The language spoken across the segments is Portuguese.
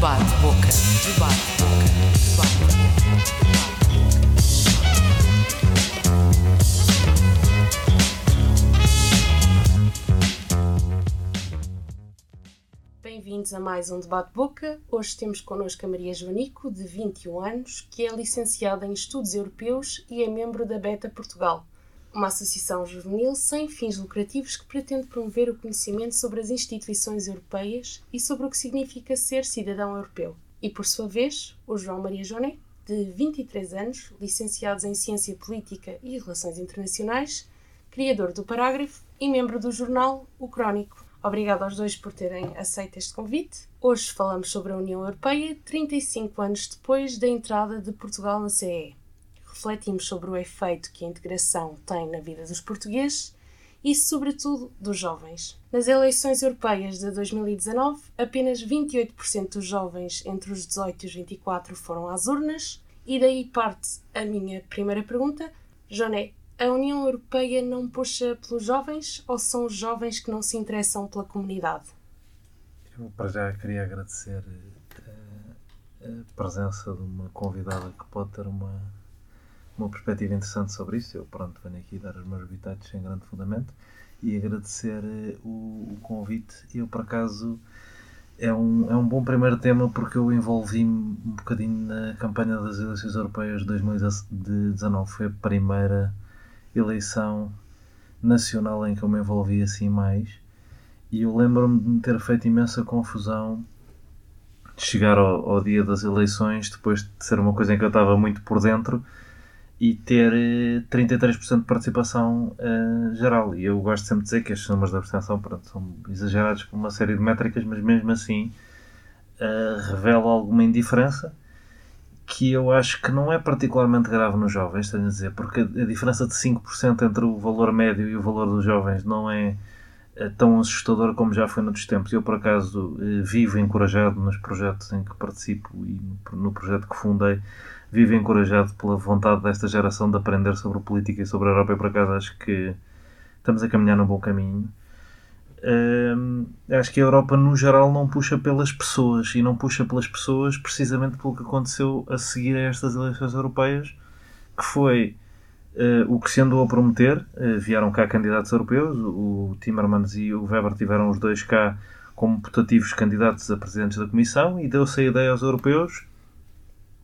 Debate Boca. Debate Boca. Bem-vindos a mais um Debate Boca. Hoje temos connosco a Maria Joanico, de 21 anos, que é licenciada em Estudos Europeus e é membro da Beta Portugal, uma associação juvenil sem fins lucrativos que pretende promover o conhecimento sobre as instituições europeias e sobre o que significa ser cidadão europeu. E, por sua vez, o João Maria Joné, de 23 anos, licenciados em Ciência Política e Relações Internacionais, criador do Parágrafo e membro do jornal O Crónico. Obrigado aos dois por terem aceito este convite. Hoje falamos sobre a União Europeia, 35 anos depois da entrada de Portugal na CE. Refletimos sobre o efeito que a integração tem na vida dos portugueses e, sobretudo, dos jovens. Nas eleições europeias de 2019, apenas 28% dos jovens entre os 18 e os 24 foram às urnas, e daí parte a minha primeira pergunta. Joné, a União Europeia não puxa pelos jovens ou são os jovens que não se interessam pela comunidade? Eu, para já, queria agradecer eh, a presença de uma convidada que pode ter uma, uma perspectiva interessante sobre isso. Eu, pronto, venho aqui dar os meus bitados sem grande fundamento e agradecer eh, o, o convite. Eu, por acaso, é um, é um bom primeiro tema porque eu envolvi-me um bocadinho na campanha das eleições europeias de 2019. Foi a primeira eleição nacional em que eu me envolvi assim mais. E eu lembro-me de ter feito imensa confusão de chegar ao, ao, dia das eleições, depois de ser uma coisa em que eu estava muito por dentro, e ter 33% de participação uh, geral. E eu gosto sempre de dizer que estes números de abstenção pronto, são exagerados por uma série de métricas, mas mesmo assim uh, revela alguma indiferença que eu acho que não é particularmente grave nos jovens, tenho a dizer, porque a diferença de 5% entre o valor médio e o valor dos jovens não é, tão assustador como já foi noutros tempos. Eu, por acaso, eh, vivo encorajado nos projetos em que participo e no projeto que fundei, vivo encorajado pela vontade desta geração de aprender sobre política e sobre a Europa e, por acaso, acho que estamos a caminhar num bom caminho. Acho que a Europa, no geral, não puxa pelas pessoas e não puxa pelas pessoas precisamente pelo que aconteceu a seguir a estas eleições europeias, que foi uh, o que se andou a prometer. Uh, vieram cá candidatos europeus, o Timmermans e o Weber tiveram os dois cá como putativos candidatos a presidentes da Comissão e deu-se a ideia aos europeus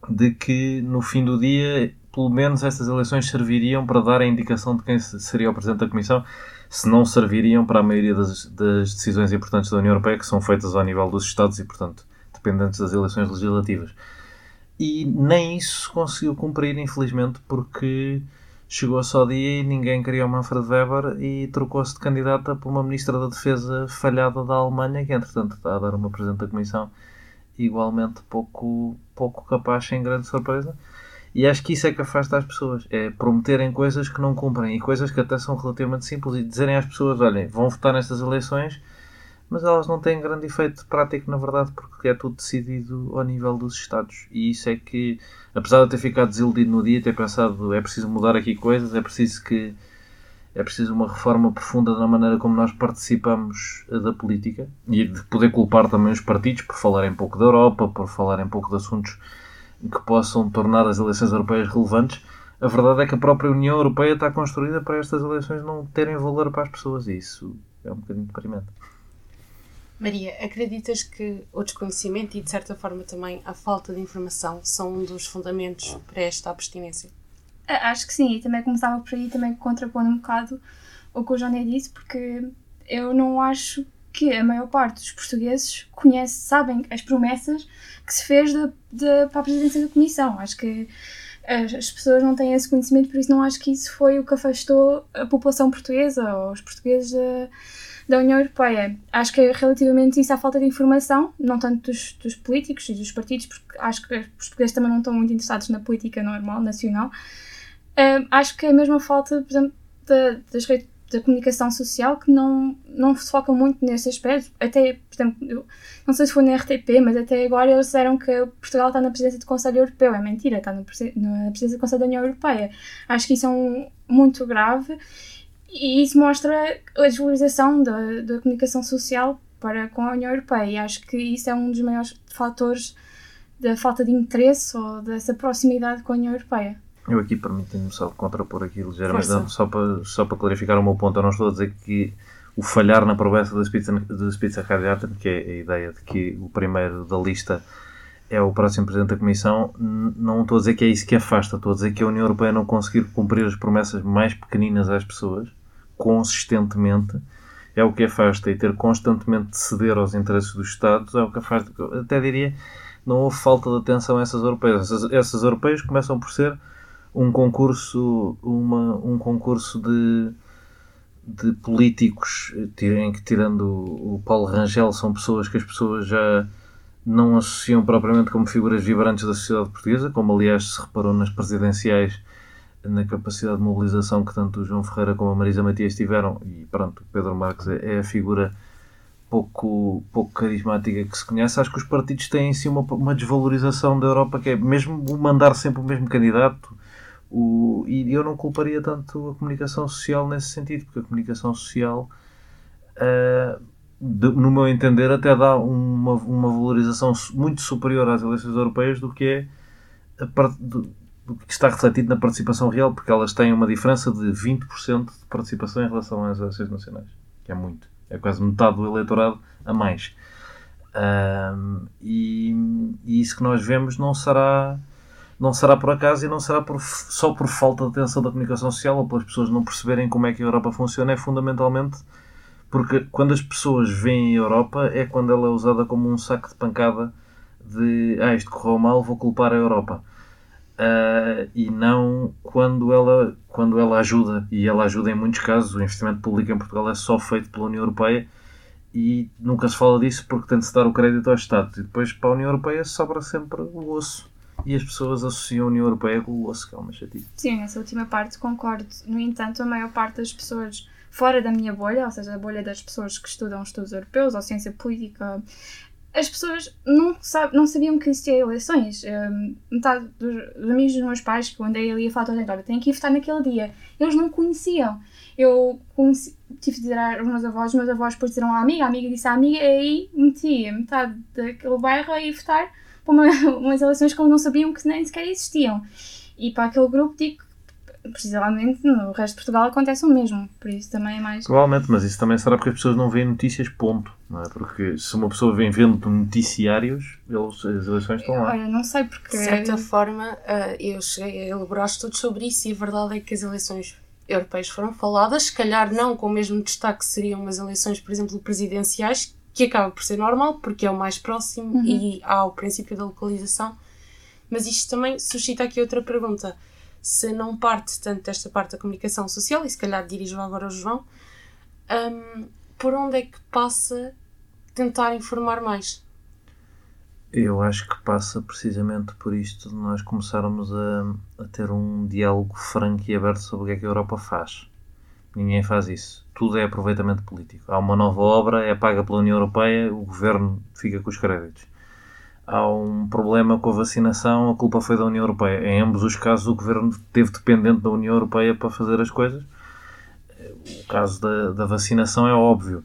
de que no fim do dia, pelo menos, estas eleições serviriam para dar a indicação de quem seria o presidente da Comissão se não serviriam para a maioria das, das, decisões importantes da União Europeia que são feitas ao nível dos Estados e, portanto, dependentes das eleições legislativas. E nem isso conseguiu cumprir, infelizmente, porque chegou-se ao dia e ninguém queria o Manfred Weber e trocou-se de candidata por uma Ministra da Defesa falhada da Alemanha, que entretanto está a dar uma Presidente da Comissão igualmente pouco, pouco capaz, sem grande surpresa. E acho que isso é que afasta as pessoas. É prometerem coisas que não cumprem e coisas que até são relativamente simples e dizerem às pessoas: olhem, vão votar nestas eleições, mas elas não têm grande efeito prático, na verdade, porque é tudo decidido ao nível dos Estados. E isso é que, apesar de eu ter ficado desiludido no dia, ter pensado: é preciso mudar aqui coisas, é preciso que. É preciso uma reforma profunda na maneira como nós participamos eh, da política e de poder culpar também os partidos por falarem pouco da Europa, por falarem pouco de assuntos que possam tornar as eleições europeias relevantes, a verdade é que a própria União Europeia está construída para estas eleições não terem valor para as pessoas e isso é um bocadinho deprimente. Maria, acreditas que o desconhecimento e, de certa forma, também a falta de informação são um dos fundamentos para esta abstinência? Acho que sim, e também começava por aí, também contrapondo um bocado o que o Joné disse, porque eu não acho que a maior parte dos portugueses conhece, sabem as promessas que se fez de, de, para a presidência da Comissão. Acho que as, as, pessoas não têm esse conhecimento, por isso não acho que isso foi o que afastou a população portuguesa ou os portugueses da, da União Europeia. Acho que é relativamente isso à falta de informação, não tanto dos, dos políticos e dos partidos, porque acho que os portugueses também não estão muito interessados na política normal, nacional. Uh, acho que é a mesma falta, por exemplo, da, das redes da comunicação social que não, não se foca muito nesse aspecto. Até, por exemplo, não sei se foi na RTP, mas até agora eles disseram que Portugal está na presidência do Conselho Europeu. É mentira, está na presidência do Conselho da União Europeia. Acho que isso é um, muito grave e isso mostra a desvalorização da, da comunicação social para com a União Europeia e acho que isso é um dos maiores fatores da falta de interesse ou dessa proximidade com a União Europeia. Eu aqui permitindo-me só contrapor aqui ligeiramente, Força. só para, só para clarificar o meu ponto. Eu não estou a dizer que o falhar na promessa da Spitzen- da Spitzenkandidaten, que é a ideia de que o primeiro da lista é o próximo Presidente da Comissão, não estou a dizer que é isso que afasta, estou a dizer que a União Europeia não conseguir cumprir as promessas mais pequeninas às pessoas, consistentemente, é o que afasta. E ter constantemente de ceder aos interesses dos Estados é o que afasta. Eu Até diria, não houve falta de atenção a essas europeias. Essas, essas europeias começam por ser um concurso, uma, um concurso de, de políticos em que, tirando o Paulo Rangel, são pessoas que as pessoas já não associam propriamente como figuras vibrantes da sociedade portuguesa, como aliás se reparou nas presidenciais, na capacidade de mobilização que tanto o João Ferreira como a Marisa Matias tiveram, e pronto, o Pedro Marques é é a figura pouco, pouco carismática que se conhece. Acho que os partidos têm em si uma, uma desvalorização da Europa, que é mesmo mandar sempre o mesmo candidato, o, e eu não culparia tanto a comunicação social nesse sentido, porque a comunicação social, ah, de- no meu entender, até dá uma, uma valorização muito superior às eleições europeias do que é a do, do que está refletido na participação real, porque elas têm uma diferença de 20% de participação em relação às eleições nacionais, que é muito. É quase metade do eleitorado a mais. Ahm, e, e isso que nós vemos não será não será por acaso e não será por, só por falta de atenção da comunicação social ou pelas pessoas não perceberem como é que a Europa funciona, é fundamentalmente porque quando as pessoas veem a Europa é quando ela é usada como um saco de pancada de ah, isto correu mal, vou culpar a Europa. Ah, e não quando ela, quando ela ajuda, e ela ajuda em muitos casos, o investimento público em Portugal é só feito pela União Europeia e nunca se fala disso porque tem de se dar o crédito aos Estados e depois para a União Europeia sobra sempre o osso e as pessoas associam a União Europeia com o osso, que é uma chatice. Sim, nessa última parte concordo. No entanto, a maior parte das pessoas fora da minha bolha, ou seja, a bolha das pessoas que estudam estudos europeus ou ciência política, as pessoas não, sab não sabiam que existia eleições. Um, metade dos, dos amigos dos meus pais, que eu andei ali a falar toda a gente, olha, tem que ir votar naquele dia. Eles não conheciam. Eu conheci, tive de dizer aos meus avós, meus avós depois disseram à amiga, a amiga disse à amiga, e aí meti metade daquele bairro a ir votar para uma, umas eleições que eles não sabiam que nem sequer existiam. E para aquele grupo digo que precisamente no resto de Portugal acontece o mesmo, por isso também é mais. Provavelmente, mas isso também será porque as pessoas não veem notícias, ponto. Não é? Porque se uma pessoa vem vendo noticiários, eles, as eleições estão lá. Olha, não sei porque. De certa forma, ah, eu cheguei a elaborar estudos sobre isso e a verdade é que as eleições europeias foram faladas, se calhar não com o mesmo destaque que seriam umas eleições, por exemplo, presidenciais, que acaba por ser normal, porque é o mais próximo Uhum. e há o princípio da localização. Mas isto também suscita aqui outra pergunta. Se não parte tanto desta parte da comunicação social, e se calhar dirijo agora ao João, hum, por onde é que passa tentar informar mais? Eu acho que passa precisamente por isto de nós começarmos a, a ter um diálogo franco e aberto sobre o que é que a Europa faz. Ninguém faz isso. Tudo é aproveitamento político. Há uma nova obra, é paga pela União Europeia, o governo fica com os créditos. Há um problema com a vacinação, a culpa foi da União Europeia. Em ambos os casos, o governo esteve dependente da União Europeia para fazer as coisas. O caso da, da vacinação é óbvio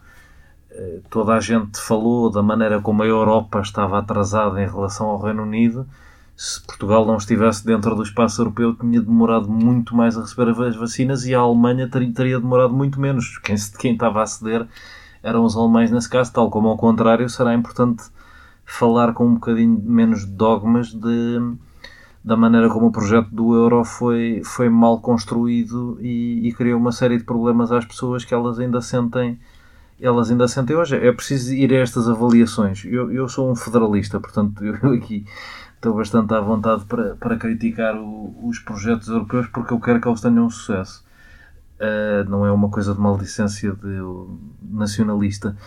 toda a gente falou da maneira como a Europa estava atrasada em relação ao Reino Unido. Se Portugal não estivesse dentro do espaço europeu, tinha demorado muito mais a receber as vacinas e a Alemanha ter- teria demorado muito menos. Quem, quem estava a ceder eram os alemães nesse caso, tal como ao contrário, será importante falar com um bocadinho menos dogmas de, da maneira como o projeto do euro foi, foi mal construído e, e criou uma série de problemas às pessoas que elas ainda sentem elas ainda sentem hoje. É preciso ir a estas avaliações. Eu, eu sou um federalista, portanto, eu aqui estou bastante à vontade para, para criticar o- os projetos europeus porque eu quero que eles tenham sucesso. Uh, não é uma coisa de maldicência de nacionalista.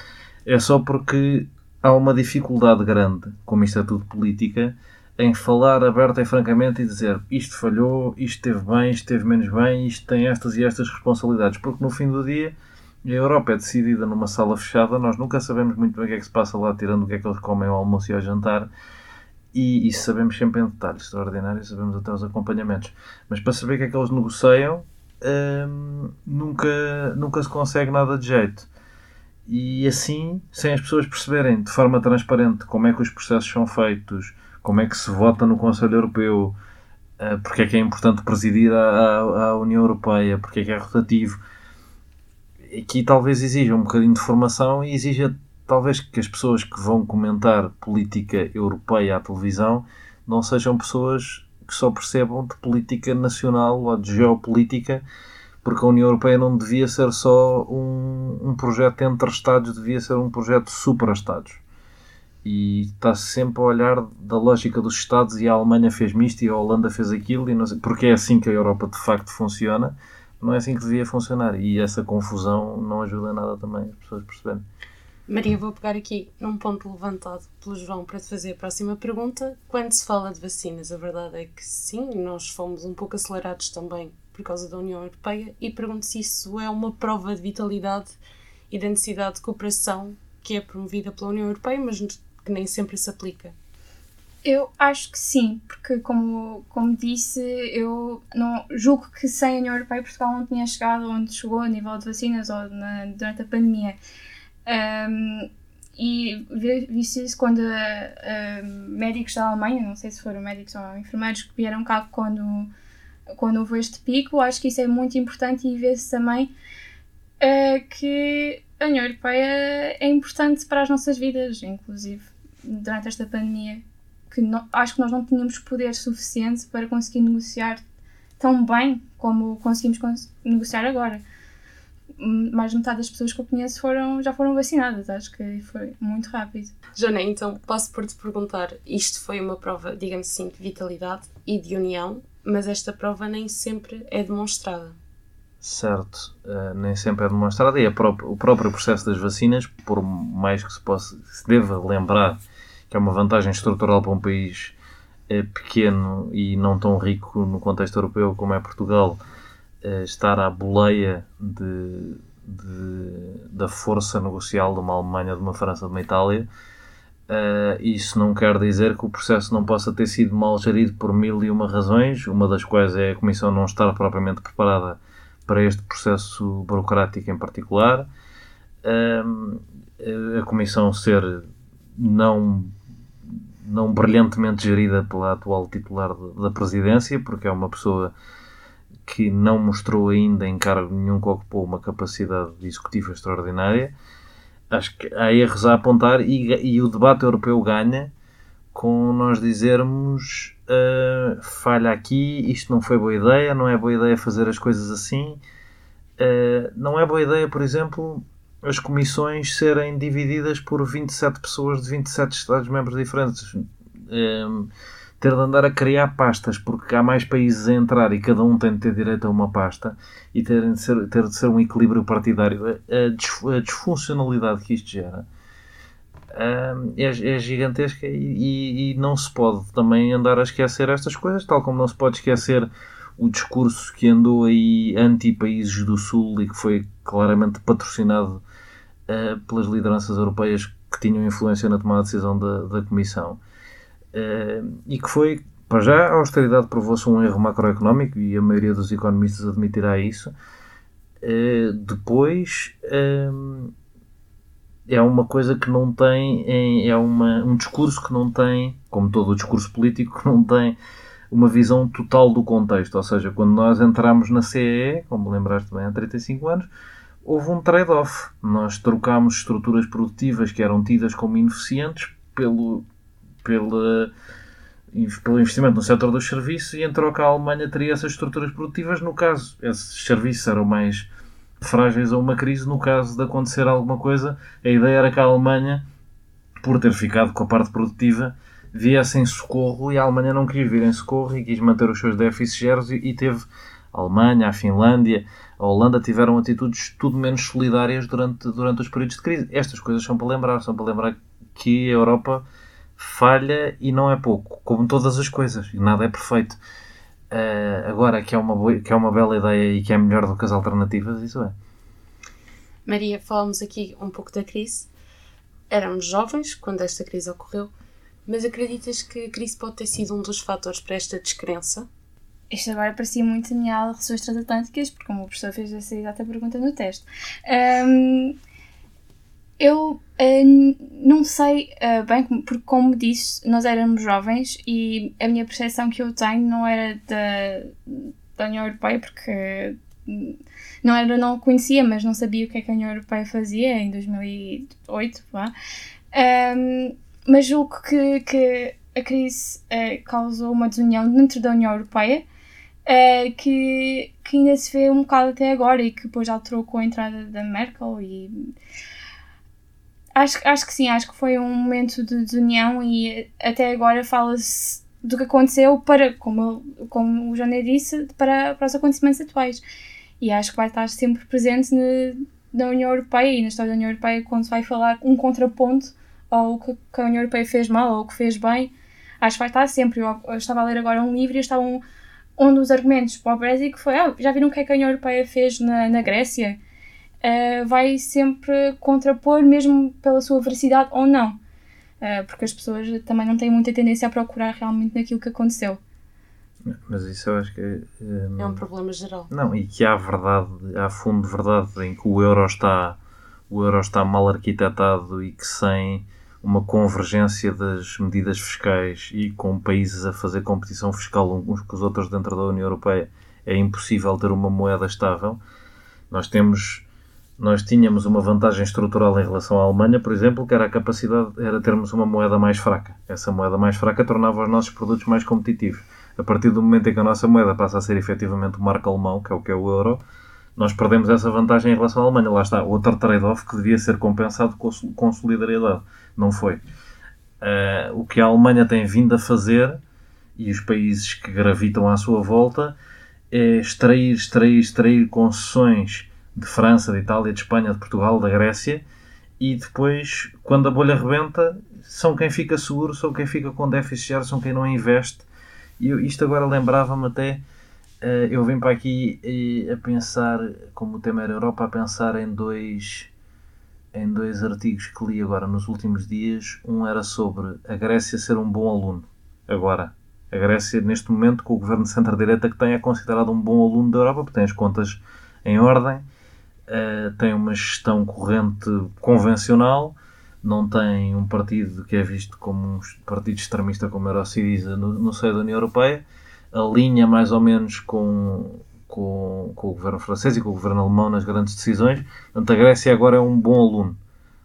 É só porque há uma dificuldade grande, como isto é tudo política, em falar aberta e francamente e dizer isto falhou, isto esteve bem, isto esteve menos bem, isto tem estas e estas responsabilidades. Porque no fim do dia a Europa é decidida numa sala fechada, nós nunca sabemos muito bem o que é que se passa lá, tirando o que é que eles comem ao almoço e ao jantar, e isso sabemos sempre em detalhes extraordinários, sabemos até os acompanhamentos. Mas para saber o que é que eles negociam, hum, nunca, nunca se consegue nada de jeito. e assim, sem as pessoas perceberem de forma transparente como é que os processos são feitos, como é que se vota no Conselho Europeu, uh, porque é que é importante presidir a, União Europeia, porque é que é rotativo. Aqui talvez exija um bocadinho de formação e exija talvez que as pessoas que vão comentar política europeia à televisão não sejam pessoas que só percebam de política nacional ou de geopolítica porque a União Europeia não devia ser só um, um projeto entre Estados, devia ser um projeto supra-Estados. E está -se sempre a olhar da lógica dos Estados e a Alemanha fez isto e a Holanda fez aquilo, e não sei, porque é assim que a Europa de facto funciona, não é assim que devia funcionar. E essa confusão não ajuda nada também as pessoas perceberem. Maria, vou pegar aqui num ponto levantado pelo João para te fazer a próxima pergunta. Quando se fala de vacinas, a verdade é que sim, nós fomos um pouco acelerados também por causa da União Europeia e pergunto se isso é uma prova de vitalidade e da necessidade de cooperação que é promovida pela União Europeia, mas que nem sempre se aplica. Eu acho que sim, porque como, como disse, eu não julgo que sem a União Europeia Portugal não tinha chegado onde chegou a nível de vacinas ou na, durante a pandemia. Um, e vi-se isso quando uh, médicos da Alemanha, não sei se foram médicos ou enfermeiros, que vieram cá quando quando houve este pico. Acho que isso é muito importante e vê-se também uh, que a União Europeia é importante para as nossas vidas, inclusive durante esta pandemia. Que não, acho que nós não tínhamos poder suficiente para conseguir negociar tão bem como conseguimos negociar agora. Mais de metade das pessoas que eu conheço foram, já foram vacinadas, acho que foi muito rápido. Jana, então posso por-te perguntar: isto foi uma prova, digamos assim, de vitalidade e de união mas esta prova nem sempre é demonstrada. Certo, uh, nem sempre é demonstrada e própria, o próprio processo das vacinas, por mais que se, possa, se deva lembrar que é uma vantagem estrutural para um país uh, pequeno e não tão rico no contexto europeu como é Portugal, estar à boleia de, de, da força negocial de uma Alemanha, de uma França, de uma Itália, Uh, isso não quer dizer que o processo não possa ter sido mal gerido por mil e uma razões, uma das quais é a Comissão não estar propriamente preparada para este processo burocrático em particular, uh, a Comissão ser não, não brilhantemente gerida pela atual titular da presidência, porque é uma pessoa que não mostrou ainda em cargo nenhum que ocupou uma capacidade executiva extraordinária acho que há erros a apontar e, e o debate europeu ganha com nós dizermos uh, falha aqui, isto não foi boa ideia, não é boa ideia fazer as coisas assim. Uh, não é boa ideia, por exemplo, as comissões serem divididas por 27 pessoas de 27 Estados-membros diferentes. Uh, ter de andar a criar pastas, porque há mais países a entrar e cada um tem de ter direito a uma pasta e ter de ser, ter de ser um equilíbrio partidário. A, disfuncionalidade que isto gera é, é gigantesca e, e, não se pode também andar a esquecer estas coisas, tal como não se pode esquecer o discurso que andou aí anti-países do Sul e que foi claramente patrocinado uh, pelas lideranças europeias que tinham influência na tomada de decisão da, da Comissão. Uh, e que foi, para já, a austeridade provou-se um erro macroeconómico e a maioria dos economistas admitirá isso. Uh, depois, uh, é uma coisa que não tem, é uma, um discurso que não tem, como todo o discurso político, que não tem uma visão total do contexto. Ou seja, quando nós entramos na CEE, como lembraste bem, há 35 anos, houve um trade-off. Nós trocámos estruturas produtivas que eram tidas como ineficientes pelo, pela, pelo investimento no setor dos serviços e em troca a Alemanha teria essas estruturas produtivas. No caso, esses serviços eram mais frágeis a uma crise. No caso de acontecer alguma coisa, a ideia era que a Alemanha, por ter ficado com a parte produtiva, viesse em socorro e a Alemanha não quis vir em socorro e quis manter os seus déficits zeros e, e teve a Alemanha, a Finlândia, a Holanda tiveram atitudes tudo menos solidárias durante, durante os períodos de crise. Estas coisas são para lembrar, são para lembrar que a Europa falha e não é pouco, como todas as coisas, e nada é perfeito. Uh, agora, que é, uma boa, que é uma bela ideia e que é melhor do que as alternativas, isso é. Maria, falamos aqui um pouco da crise. Éramos jovens quando esta crise ocorreu, mas acreditas que a crise pode ter sido um dos fatores para esta descrença? Isto agora parecia muito a minha aula de relações transatlânticas, porque o meu professor fez essa exata pergunta no teste. Um, Eu uh, não sei uh, bem, porque como disse, nós éramos jovens e a minha percepção que eu tenho não era da, da União Europeia, porque não era, não conhecia, mas não sabia o que, é que a União Europeia fazia em 2008. Um, mas julgo que, que a crise uh, causou uma desunião dentro da União Europeia uh, que, que ainda se vê um bocado até agora e que depois alterou com a entrada da Merkel e acho, acho que sim, acho que foi um momento de desunião e até agora fala-se do que aconteceu para, como, como o Joné disse, para, para os acontecimentos atuais. E acho que vai estar sempre presente na, na União Europeia e na história da União Europeia quando se vai falar um contraponto ao que, que a União Europeia fez mal ou o que fez bem. Acho que vai estar sempre. Eu, eu estava a ler agora um livro e estava um, um dos argumentos para o Brexit foi: ah, já viram o que é que a União Europeia fez na, na Grécia? Uh, vai sempre contrapor, mesmo pela sua veracidade ou não. Uh, porque as pessoas também não têm muita tendência a procurar realmente naquilo que aconteceu. Mas isso eu acho que. Um, é um problema geral. Não, e que há verdade, há fundo de verdade em que o euro está, o euro está mal arquitetado e que sem uma convergência das medidas fiscais e com países a fazer competição fiscal uns com os outros dentro da União Europeia é impossível ter uma moeda estável. Nós temos nós tínhamos uma vantagem estrutural em relação à Alemanha, por exemplo, que era a capacidade, era termos uma moeda mais fraca. Essa moeda mais fraca tornava os nossos produtos mais competitivos. A partir do momento em que a nossa moeda passa a ser efetivamente o marco alemão, que é o que é o euro, nós perdemos essa vantagem em relação à Alemanha. Lá está, outro trade-off que devia ser compensado com solidariedade. Não foi. Uh, o que a Alemanha tem vindo a fazer, e os países que gravitam à sua volta, é extrair, extrair, extrair concessões de França, de Itália, de Espanha, de Portugal, da Grécia, e depois, quando a bolha rebenta, são quem fica seguro, são quem fica com déficit zero, são quem não investe. E isto agora lembrava-me até, uh, eu vim para aqui uh, a pensar, como o tema era Europa, a pensar em dois, em dois artigos que li agora nos últimos dias. Um era sobre a Grécia ser um bom aluno. Agora, a Grécia, neste momento, com o governo de centro-direita que tem, é considerado um bom aluno da Europa, porque tem as contas em ordem uh, tem uma gestão corrente convencional, não tem um partido que é visto como um partido extremista como era o Siriza no, no seio da União Europeia, alinha mais ou menos com, com, com, o governo francês e com o governo alemão nas grandes decisões. Portanto, a Grécia agora é um bom aluno.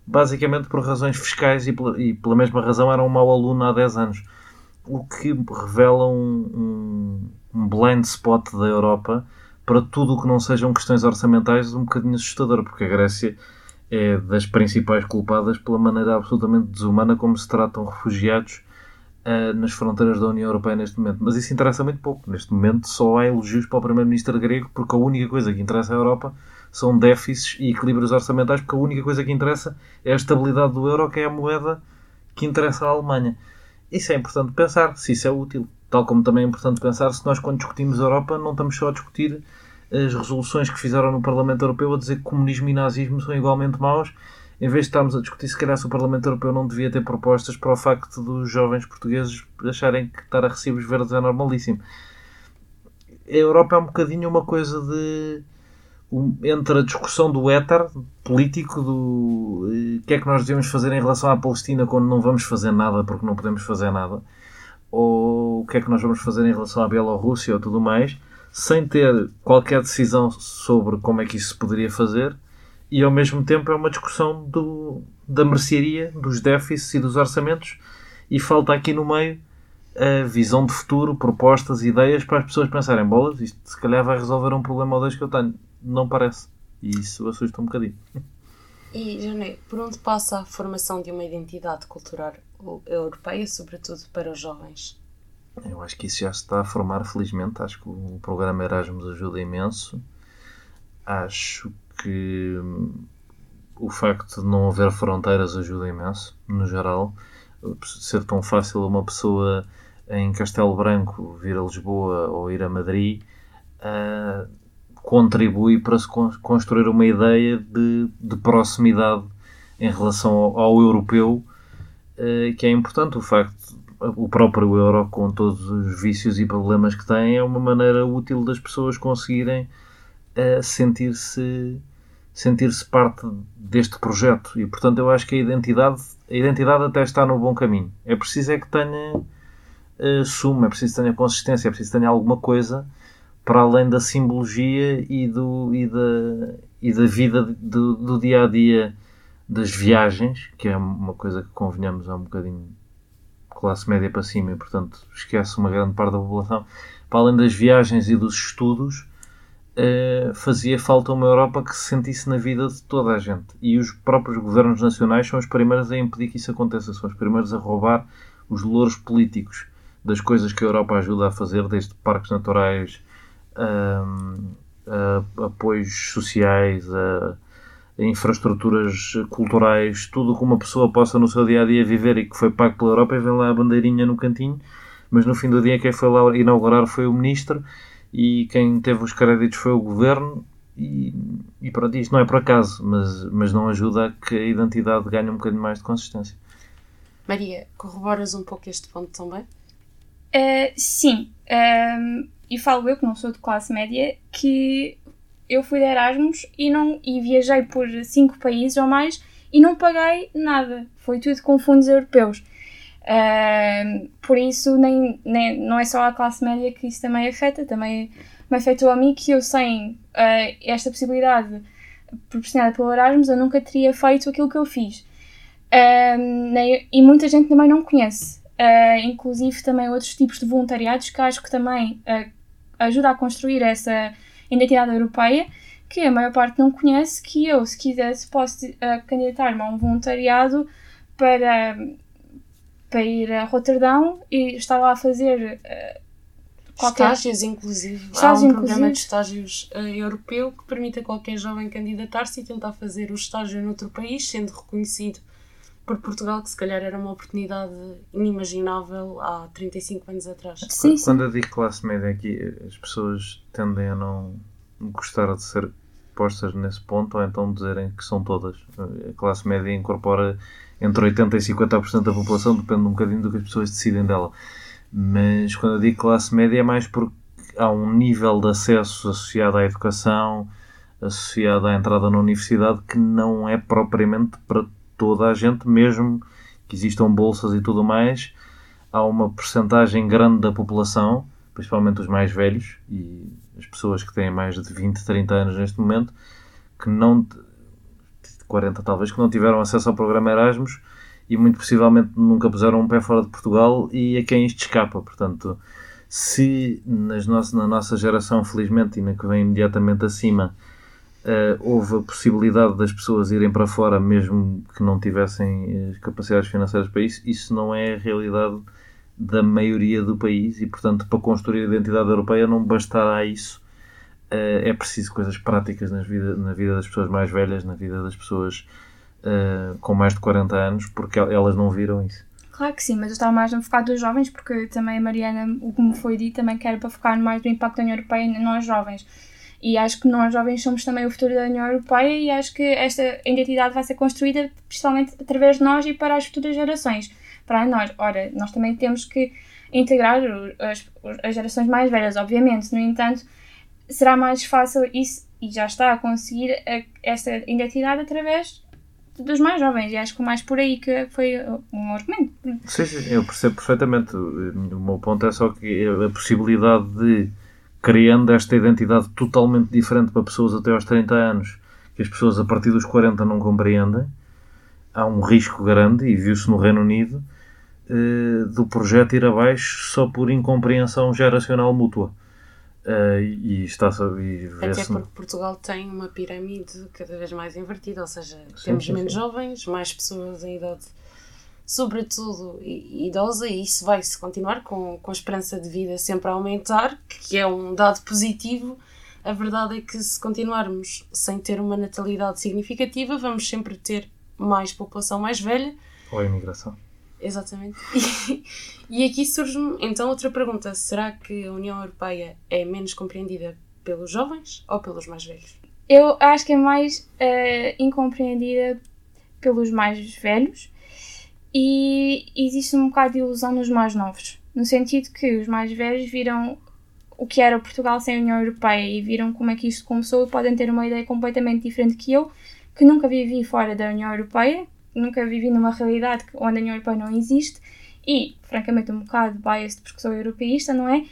Basicamente por razões fiscais e pela, e pela mesma razão era um mau aluno há 10 anos. O que revela um, um, um blind spot da Europa para tudo o que não sejam questões orçamentais um bocadinho assustador, porque a Grécia é das principais culpadas pela maneira absolutamente desumana como se tratam refugiados uh, nas fronteiras da União Europeia neste momento. Mas isso interessa muito pouco. Neste momento só há elogios para o primeiro-ministro grego, porque a única coisa que interessa à Europa são déficits e equilíbrios orçamentais, porque a única coisa que interessa é a estabilidade do euro, que é a moeda que interessa à Alemanha. Isso é importante pensar, se isso é útil. Tal como também é importante pensar se nós, quando discutimos a Europa, não estamos só a discutir as resoluções que fizeram no Parlamento Europeu a dizer que comunismo e nazismo são igualmente maus, em vez de estarmos a discutir se calhar se o Parlamento Europeu não devia ter propostas para o facto dos jovens portugueses acharem que estar a recibos verdes é normalíssimo. A Europa é um bocadinho uma coisa de. entre a discussão do éter político, do eh, que é que nós devemos fazer em relação à Palestina quando não vamos fazer nada porque não podemos fazer nada, ou o que é que nós vamos fazer em relação à Bielorrússia ou tudo mais sem ter qualquer decisão sobre como é que isso se poderia fazer e ao mesmo tempo é uma discussão do, da mercearia, dos déficits e dos orçamentos e falta aqui no meio a visão de futuro, propostas, ideias para as pessoas pensarem bolas, isto se calhar vai resolver um problema ou dois que eu tenho. Não parece. E isso assusta um bocadinho. E, Janê, por onde passa a formação de uma identidade cultural europeia, sobretudo para os jovens? Eu acho que isso já se está a formar, felizmente. Acho que o programa Erasmus ajuda imenso. Acho que hum, o facto de não haver fronteiras ajuda imenso, no geral. Ser tão fácil uma pessoa em Castelo Branco vir a Lisboa ou ir a Madrid uh, contribui para se construir uma ideia de, de proximidade em relação ao, ao europeu, uh, que é importante. O facto o próprio euro, com todos os vícios e problemas que tem, é uma maneira útil das pessoas conseguirem uh, sentir-se sentir-se parte deste projeto. E portanto eu acho que a identidade a identidade até está no bom caminho. É preciso é que tenha uh, sumo é preciso que tenha consistência é preciso que tenha alguma coisa para além da simbologia e do e da e da vida do, do dia a dia das viagens que é uma coisa que convenhamos é um bocadinho classe média para cima e portanto esquece uma grande parte da população para além das viagens e dos estudos Uh, fazia falta uma Europa que se sentisse na vida de toda a gente. E os próprios governos nacionais são os primeiros a impedir que isso aconteça, são os primeiros a roubar os louros políticos das coisas que a Europa ajuda a fazer, desde parques naturais, a apoios sociais, a, infraestruturas culturais, tudo que uma pessoa possa no seu dia a dia viver e que foi pago pela Europa, e vem lá a bandeirinha no cantinho, mas no fim do dia quem foi lá inaugurar foi o ministro e quem teve os créditos foi o governo. E, e pronto, isto não é por acaso, mas, mas não ajuda a que a identidade ganhe um bocadinho mais de consistência. Maria, corroboras um pouco este ponto também? Uh, sim, um, e falo eu que não sou de classe média, que eu fui de Erasmus e, não, e viajei por cinco países ou mais e não paguei nada. Foi tudo com fundos europeus. Uh, por isso, nem, nem, não é só a classe média que isso também afeta, também me afetou a mim que eu, sem uh, esta possibilidade proporcionada pelo Erasmus, eu nunca teria feito aquilo que eu fiz. Uh, nem, e muita gente também não conhece. Ah, inclusive também outros tipos de voluntariados que acho que também ajuda a construir essa identidade europeia que a maior parte não conhece, que eu, se quisesse, posso candidatar-me a um voluntariado para para ir a Roterdão e estar lá a fazer uh, qualquer... estágios, inclusive. Estágios, Há um programa de estágios uh, europeu que permite a qualquer jovem candidatar-se e tentar fazer o estágio noutro país, sendo reconhecido por Portugal, que se calhar era uma oportunidade inimaginável há 35 anos atrás. Sim, sim. Quando eu digo classe média aqui, as pessoas tendem a não gostar de ser postas nesse ponto ou então dizerem que são todas. A classe média incorpora entre 80% e 50% da população, depende um bocadinho do que as pessoas decidem dela. Mas quando eu digo classe média é mais porque há um nível de acesso associado à educação, associado à entrada na universidade, que não é propriamente para toda a gente, mesmo que existam bolsas e tudo mais. Há uma percentagem grande da população, principalmente os mais velhos e as pessoas que têm mais de 20, 30 anos neste momento, que não 40 talvez, que não tiveram acesso ao programa Erasmus e muito possivelmente nunca puseram um pé fora de Portugal e a quem isto escapa. Portanto, se nas nossa, na nossa geração, felizmente, e na que vem imediatamente acima, uh, houve a possibilidade das pessoas irem para fora, mesmo que não tivessem eh, capacidades financeiras para isso, isso não é a realidade da maioria do país e, portanto, para construir a identidade europeia não bastará isso uh, é preciso coisas práticas nas vida, na vida das pessoas mais velhas, na vida das pessoas uh, com mais de 40 anos, porque elas não viram isso. Claro que sim, mas eu estava mais a focar dos jovens, porque também a Mariana, o que me foi dito, também quer para focar mais do impacto da União Europeia nós jovens. E acho que nós jovens somos também o futuro da União Europeia e acho que esta identidade vai ser construída principalmente através de nós e para as futuras gerações. Para nós, ora, nós também temos que integrar as, as gerações mais velhas, obviamente. No entanto, será mais fácil isso e já está a conseguir a, essa identidade através dos mais jovens. E acho que mais por aí que foi um argumento. Sim, sim, eu percebo perfeitamente. O meu ponto é só que a possibilidade de criando esta identidade totalmente diferente para pessoas até aos 30 anos, que as pessoas a partir dos 40 não compreendem, há um risco grande, e viu-se no Reino Unido, eh, do projeto ir abaixo só por incompreensão geracional mútua. Uh, e está e Até porque Portugal tem uma pirâmide cada vez mais invertida, ou seja, sim, temos sim, menos sim. jovens, mais pessoas em idade, sobretudo idosa, e isso vai-se continuar com, com a esperança de vida sempre a aumentar, que é um dado positivo. A verdade é que se continuarmos sem ter uma natalidade significativa, vamos sempre ter mais população mais velha. Ou a imigração. Exatamente. E, e aqui surge-me então outra pergunta: será que a União Europeia é menos compreendida pelos jovens ou pelos mais velhos? Eu acho que é mais uh, incompreendida pelos mais velhos e existe um bocado de ilusão nos mais novos, no sentido que os mais velhos viram o que era Portugal sem a União Europeia e viram como é que isto começou e podem ter uma ideia completamente diferente que eu, que nunca vivi fora da União Europeia, nunca vivi numa realidade onde a União Europeia não existe e, francamente, um bocado biased porque sou europeísta, não é?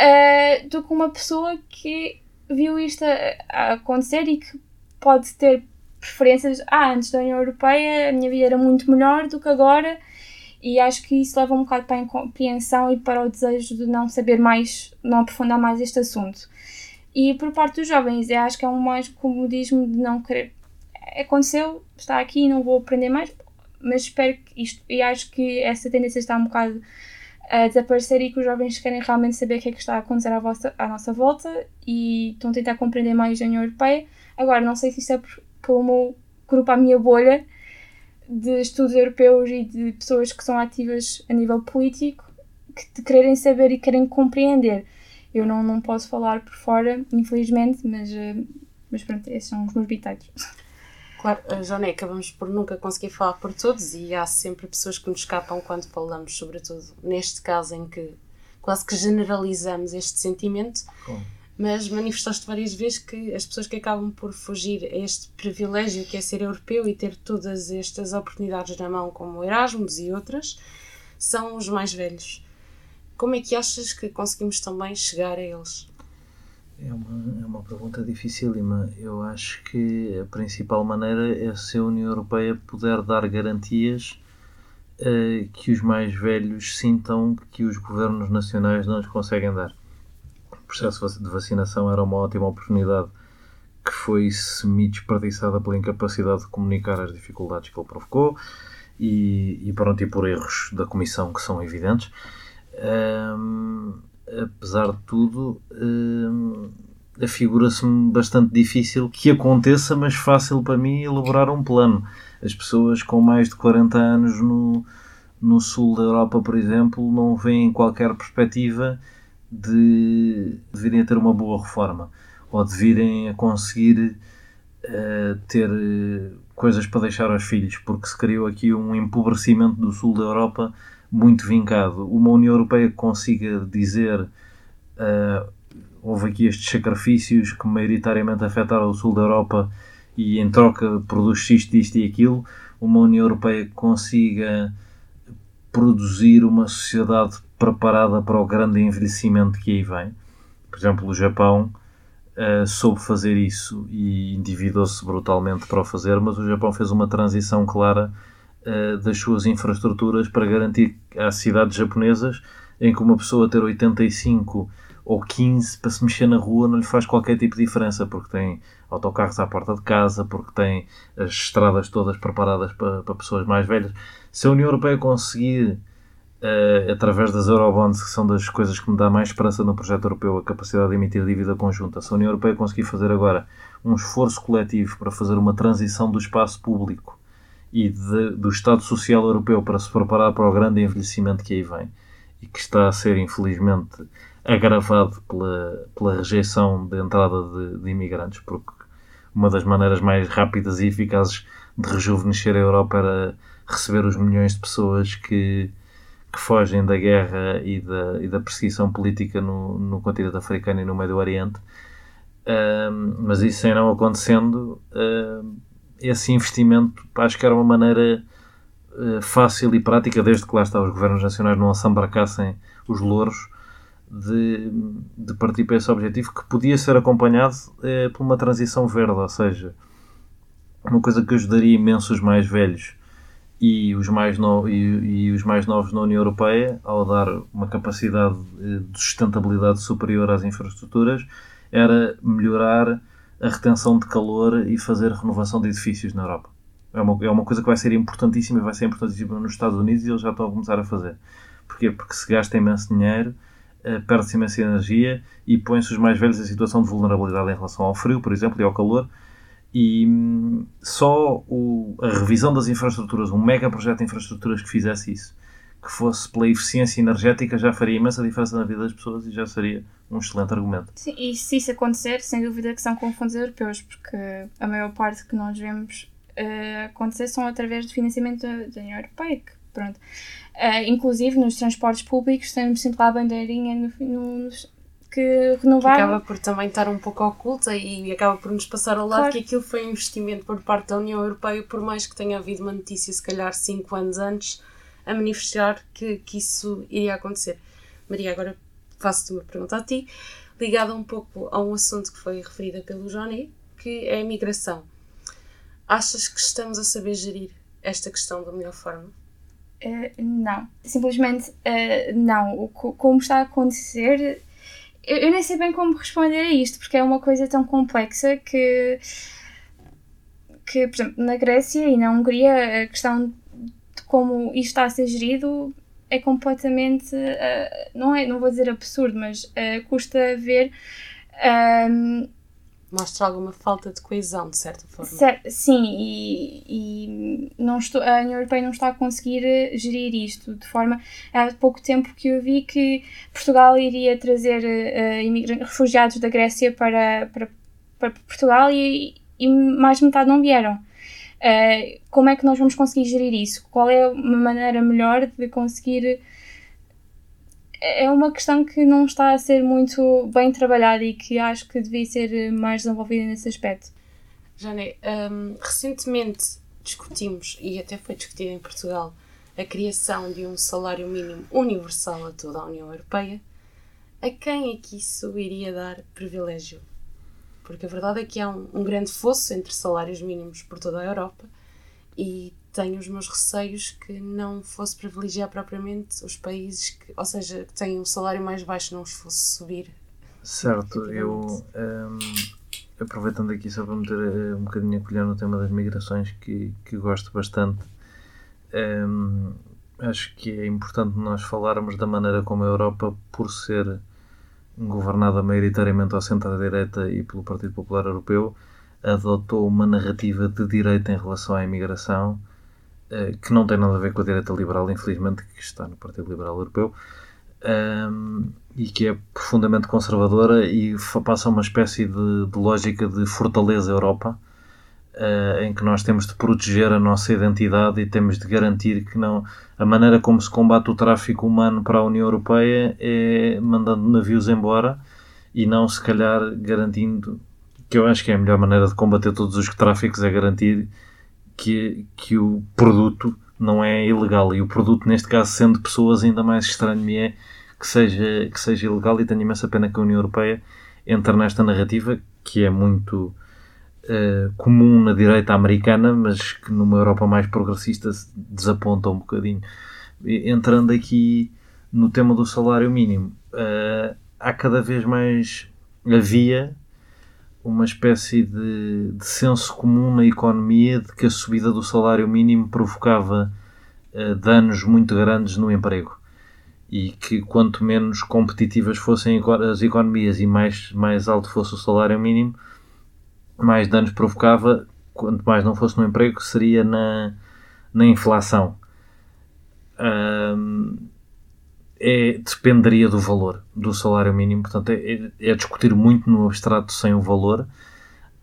Uh, do que uma pessoa que viu isto a, a acontecer e que pode ter preferências. Ah, antes da União Europeia a minha vida era muito melhor do que agora, e acho que isso leva um bocado para a incompreensão e para o desejo de não saber mais, não aprofundar mais este assunto. E por parte dos jovens, eu acho que é um mais comodismo de não querer. Aconteceu, está aqui, não vou aprender mais, mas espero que isto. E acho que essa tendência está um bocado a desaparecer e que os jovens querem realmente saber o que é que está a acontecer à, vossa, à nossa volta e estão a tentar compreender mais a União Europeia. Agora, não sei se isso é meu grupo, a minha bolha de estudos europeus e de pessoas que são ativas a nível político que te querem saber e querem compreender. Eu não, não posso falar por fora, infelizmente, mas, eh, mas pronto, esses são os meus bitados. Claro, Joné, acabamos por nunca conseguir falar por todos e há sempre pessoas que nos escapam quando falamos, sobretudo neste caso em que quase que generalizamos este sentimento. Mas manifestaste várias vezes que as pessoas que acabam por fugir a este privilégio que é ser europeu e ter todas estas oportunidades na mão, como Erasmus e outras, são os mais velhos. Como é que achas que conseguimos também chegar a eles? É uma, é uma pergunta dificílima. Eu acho que a principal maneira é se a União Europeia puder dar garantias uh, que os mais velhos sintam que os governos nacionais não lhes conseguem dar. Processo de vacinação era uma ótima oportunidade que foi semi-desperdiçada pela incapacidade de comunicar as dificuldades que ele provocou e, e pronto, e por erros da Comissão que são evidentes. Um, apesar de tudo, uh, afigura-se-me bastante difícil que aconteça, mas fácil para mim elaborar um plano. As pessoas com mais de 40 anos no, no sul da Europa, por exemplo, não veem qualquer perspectiva de, de virem a ter uma boa reforma ou de virem a conseguir uh, ter coisas para deixar aos filhos, porque se criou aqui um empobrecimento do sul da Europa muito vincado. Uma União Europeia que consiga dizer uh, houve aqui estes sacrifícios que maioritariamente afetaram o sul da Europa e em troca produz isto, isto e aquilo. Uma União Europeia que consiga produzir uma sociedade preparada para o grande envelhecimento que aí vem. Por exemplo, o Japão uh, soube fazer isso e endividou-se brutalmente para o fazer, mas o Japão fez uma transição clara uh, das suas infraestruturas para garantir às cidades japonesas em que uma pessoa ter 85 ou 15 para se mexer na rua não lhe faz qualquer tipo de diferença, porque tem autocarros à porta de casa, porque tem as estradas todas preparadas para, para pessoas mais velhas. Se a União Europeia conseguir, uh, através das Eurobonds, que são das coisas que me dá mais esperança no projeto europeu, a capacidade de emitir dívida conjunta, se a União Europeia conseguir fazer agora um esforço coletivo para fazer uma transição do espaço público e de, do Estado Social Europeu para se preparar para o grande envelhecimento que aí vem e que está a ser, infelizmente, agravado pela, pela rejeição da entrada de, de imigrantes, porque uma das maneiras mais rápidas e eficazes de rejuvenescer a Europa era receber os milhões de pessoas que, que fogem da guerra e da, e da perseguição política no, no continente africano e no Médio Oriente. Mas isso sem não acontecendo, esse investimento acho que era uma maneira uh, fácil e prática, desde que lá está os governos nacionais não assambracassem os louros, de, de partir para esse objetivo que podia ser acompanhado é, por uma transição verde, ou seja, uma coisa que ajudaria imenso os mais velhos e os mais, e, e, os mais novos na União Europeia ao dar uma capacidade eh, de sustentabilidade superior às infraestruturas era melhorar a retenção de calor e fazer renovação de edifícios na Europa. É uma, é uma coisa que vai ser importantíssima e vai ser importantíssima nos Estados Unidos e eles já estão a começar a fazer. Porquê? Porque se gasta imenso dinheiro uh, perde-se imensa energia e põe-se os mais velhos em situação de vulnerabilidade em relação ao frio, por exemplo, e ao calor. E hum, só o, a revisão das infraestruturas, um mega projeto de infraestruturas que fizesse isso, que fosse pela eficiência energética, já faria imensa diferença na vida das pessoas e já seria um excelente argumento. Sim, e se isso acontecer, sem dúvida que são com fundos europeus, porque a maior parte que nós vemos uh, acontecer são através do financiamento da, da União Europeia, que pronto. Uh, inclusive nos transportes públicos temos sempre lá a bandeirinha no, no, que Que renovaram. acaba por também estar um pouco oculta e acaba por nos passar ao lado Claro. que aquilo foi um investimento por parte da União Europeia, por mais que tenha havido uma notícia, se calhar cinco anos antes, a manifestar que, que isso iria acontecer. Maria, agora faço-te uma pergunta a ti, ligada um pouco a um assunto que foi referido pelo Johnny, que é a migração. Achas que estamos a saber gerir esta questão da melhor forma? Eh, não. Simplesmente eh, não. O, co- como está a acontecer, eu, eu nem sei bem como responder a isto, porque é uma coisa tão complexa que, que, por exemplo, na Grécia e na Hungria, a questão de como isto está a ser gerido é completamente, eh, não, é, não vou dizer absurdo, mas eh, custa ver. ehm, Mostra alguma falta de coesão, de certa forma. Cer- sim, e, e não estou, a União Europeia não está a conseguir eh, gerir isto de forma. Há pouco tempo que eu vi que Portugal iria trazer imigrantes, refugiados da Grécia para, para, para Portugal e, e mais metade não vieram. Eh, como é que nós vamos conseguir gerir isso? Qual é uma maneira melhor de conseguir. É uma questão que não está a ser muito bem trabalhada e que acho que devia ser eh, mais desenvolvida nesse aspecto. Jane, hum, recentemente discutimos, e até foi discutido em Portugal, a criação de um salário mínimo universal a toda a União Europeia. A quem é que isso iria dar privilégio? Porque a verdade é que há um, um grande fosso entre salários mínimos por toda a Europa e tenho os meus receios que não fosse privilegiar propriamente os países que, ou seja, que têm um salário mais baixo, não os fosse subir. Certo, eu hum, aproveitando aqui só para meter eh, um bocadinho a colher no tema das migrações que, que gosto bastante, hum, acho que é importante nós falarmos da maneira como a Europa, por ser governada maioritariamente ao centro-direita e pelo Partido Popular Europeu, adotou uma narrativa de direita em relação à imigração eh, que não tem nada a ver com a direita liberal, infelizmente, que está no Partido Liberal Europeu, um, e que é profundamente conservadora e passa uma espécie de, de lógica de fortaleza Europa, eh, em que nós temos de proteger a nossa identidade e temos de garantir que não. A maneira como se combate o tráfico humano para a União Europeia é mandando navios embora e não, se calhar, garantindo. Que eu acho que é a melhor maneira de combater todos os tráficos é garantir que, que o produto não é ilegal. E o produto, neste caso, sendo pessoas, ainda mais estranho me é que seja, que seja ilegal. E tenho imensa pena que a União Europeia entre nesta narrativa, que é muito eh, comum na direita americana, mas que numa Europa mais progressista desaponta um bocadinho. Entrando aqui no tema do salário mínimo, eh, há cada vez mais. Havia uma espécie de, de senso comum na economia de que a subida do salário mínimo provocava eh, danos muito grandes no emprego e que quanto menos competitivas fossem as economias e mais, mais alto fosse o salário mínimo, mais danos provocava, quanto mais não fosse no emprego, seria na, na inflação. Ahm, é, dependeria do valor do salário mínimo, portanto, é, é- é discutir muito no abstrato sem o valor.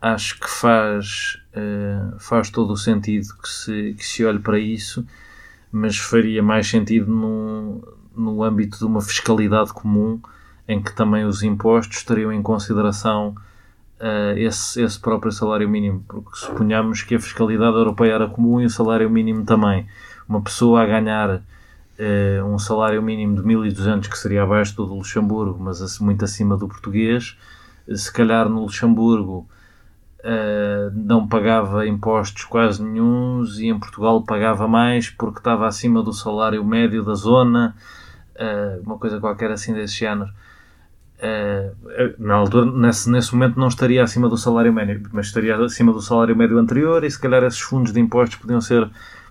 Acho que faz, eh, faz todo o sentido que se, que se olhe para isso, mas faria mais sentido no, no âmbito de uma fiscalidade comum em que também os impostos teriam em consideração eh, esse, esse próprio salário mínimo, porque suponhamos que a fiscalidade europeia era comum e o salário mínimo também. Uma pessoa a ganhar eh, um salário mínimo de 1200, que seria abaixo do do Luxemburgo, mas muito acima do português, eh, se calhar no Luxemburgo eh, não pagava impostos quase nenhuns e em Portugal pagava mais porque estava acima do salário médio da zona, uma coisa qualquer assim desse género. Eh, na altura, nesse, nesse momento não estaria acima do salário médio, mas estaria acima do salário médio anterior e se calhar esses fundos de impostos podiam ser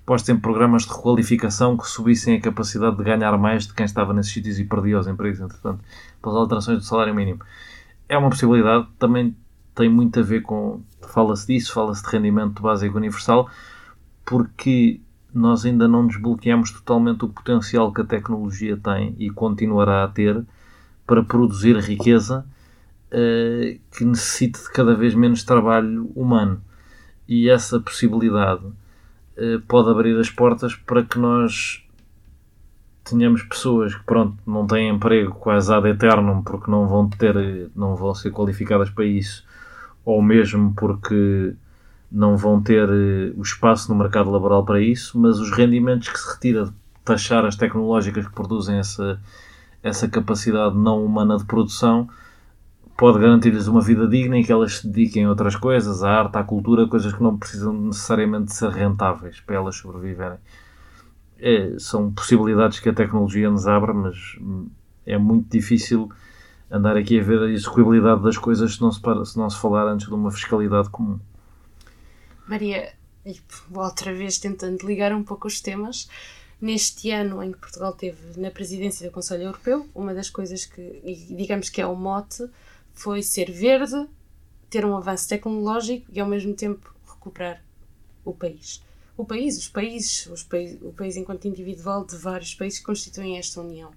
postos em programas de requalificação que subissem a capacidade de ganhar mais de quem estava nesses sítios e perdia os empregos, entretanto, pelas alterações do salário mínimo. É uma possibilidade, também tem muito a ver com, fala-se disso, fala-se de rendimento básico universal, porque nós ainda não desbloqueamos totalmente o potencial que a tecnologia tem e continuará a ter para produzir riqueza eh, que necessite de cada vez menos trabalho humano. E essa possibilidade pode abrir as portas para que nós tenhamos pessoas que pronto, não têm emprego quase ad eternum porque não vão ter, não vão ser qualificadas para isso, ou mesmo porque não vão ter eh, o espaço no mercado laboral para isso, mas os rendimentos que se retira de taxar as tecnológicas que produzem essa, essa capacidade não humana de produção pode garantir-lhes uma vida digna e que elas se dediquem a outras coisas, à arte, à cultura, coisas que não precisam necessariamente ser rentáveis para elas sobreviverem. É, são possibilidades que a tecnologia nos abre, mas hum, é muito difícil andar aqui a ver a execuibilidade das coisas se não se, se, não se falar antes de uma fiscalidade comum. Maria, outra vez tentando ligar um pouco os temas, neste ano em que Portugal teve na presidência do Conselho Europeu, uma das coisas que, digamos que é o mote, foi ser verde, ter um avanço tecnológico e ao mesmo tempo recuperar o país. O país, os países, os país, o país enquanto individual de vários países que constituem esta União.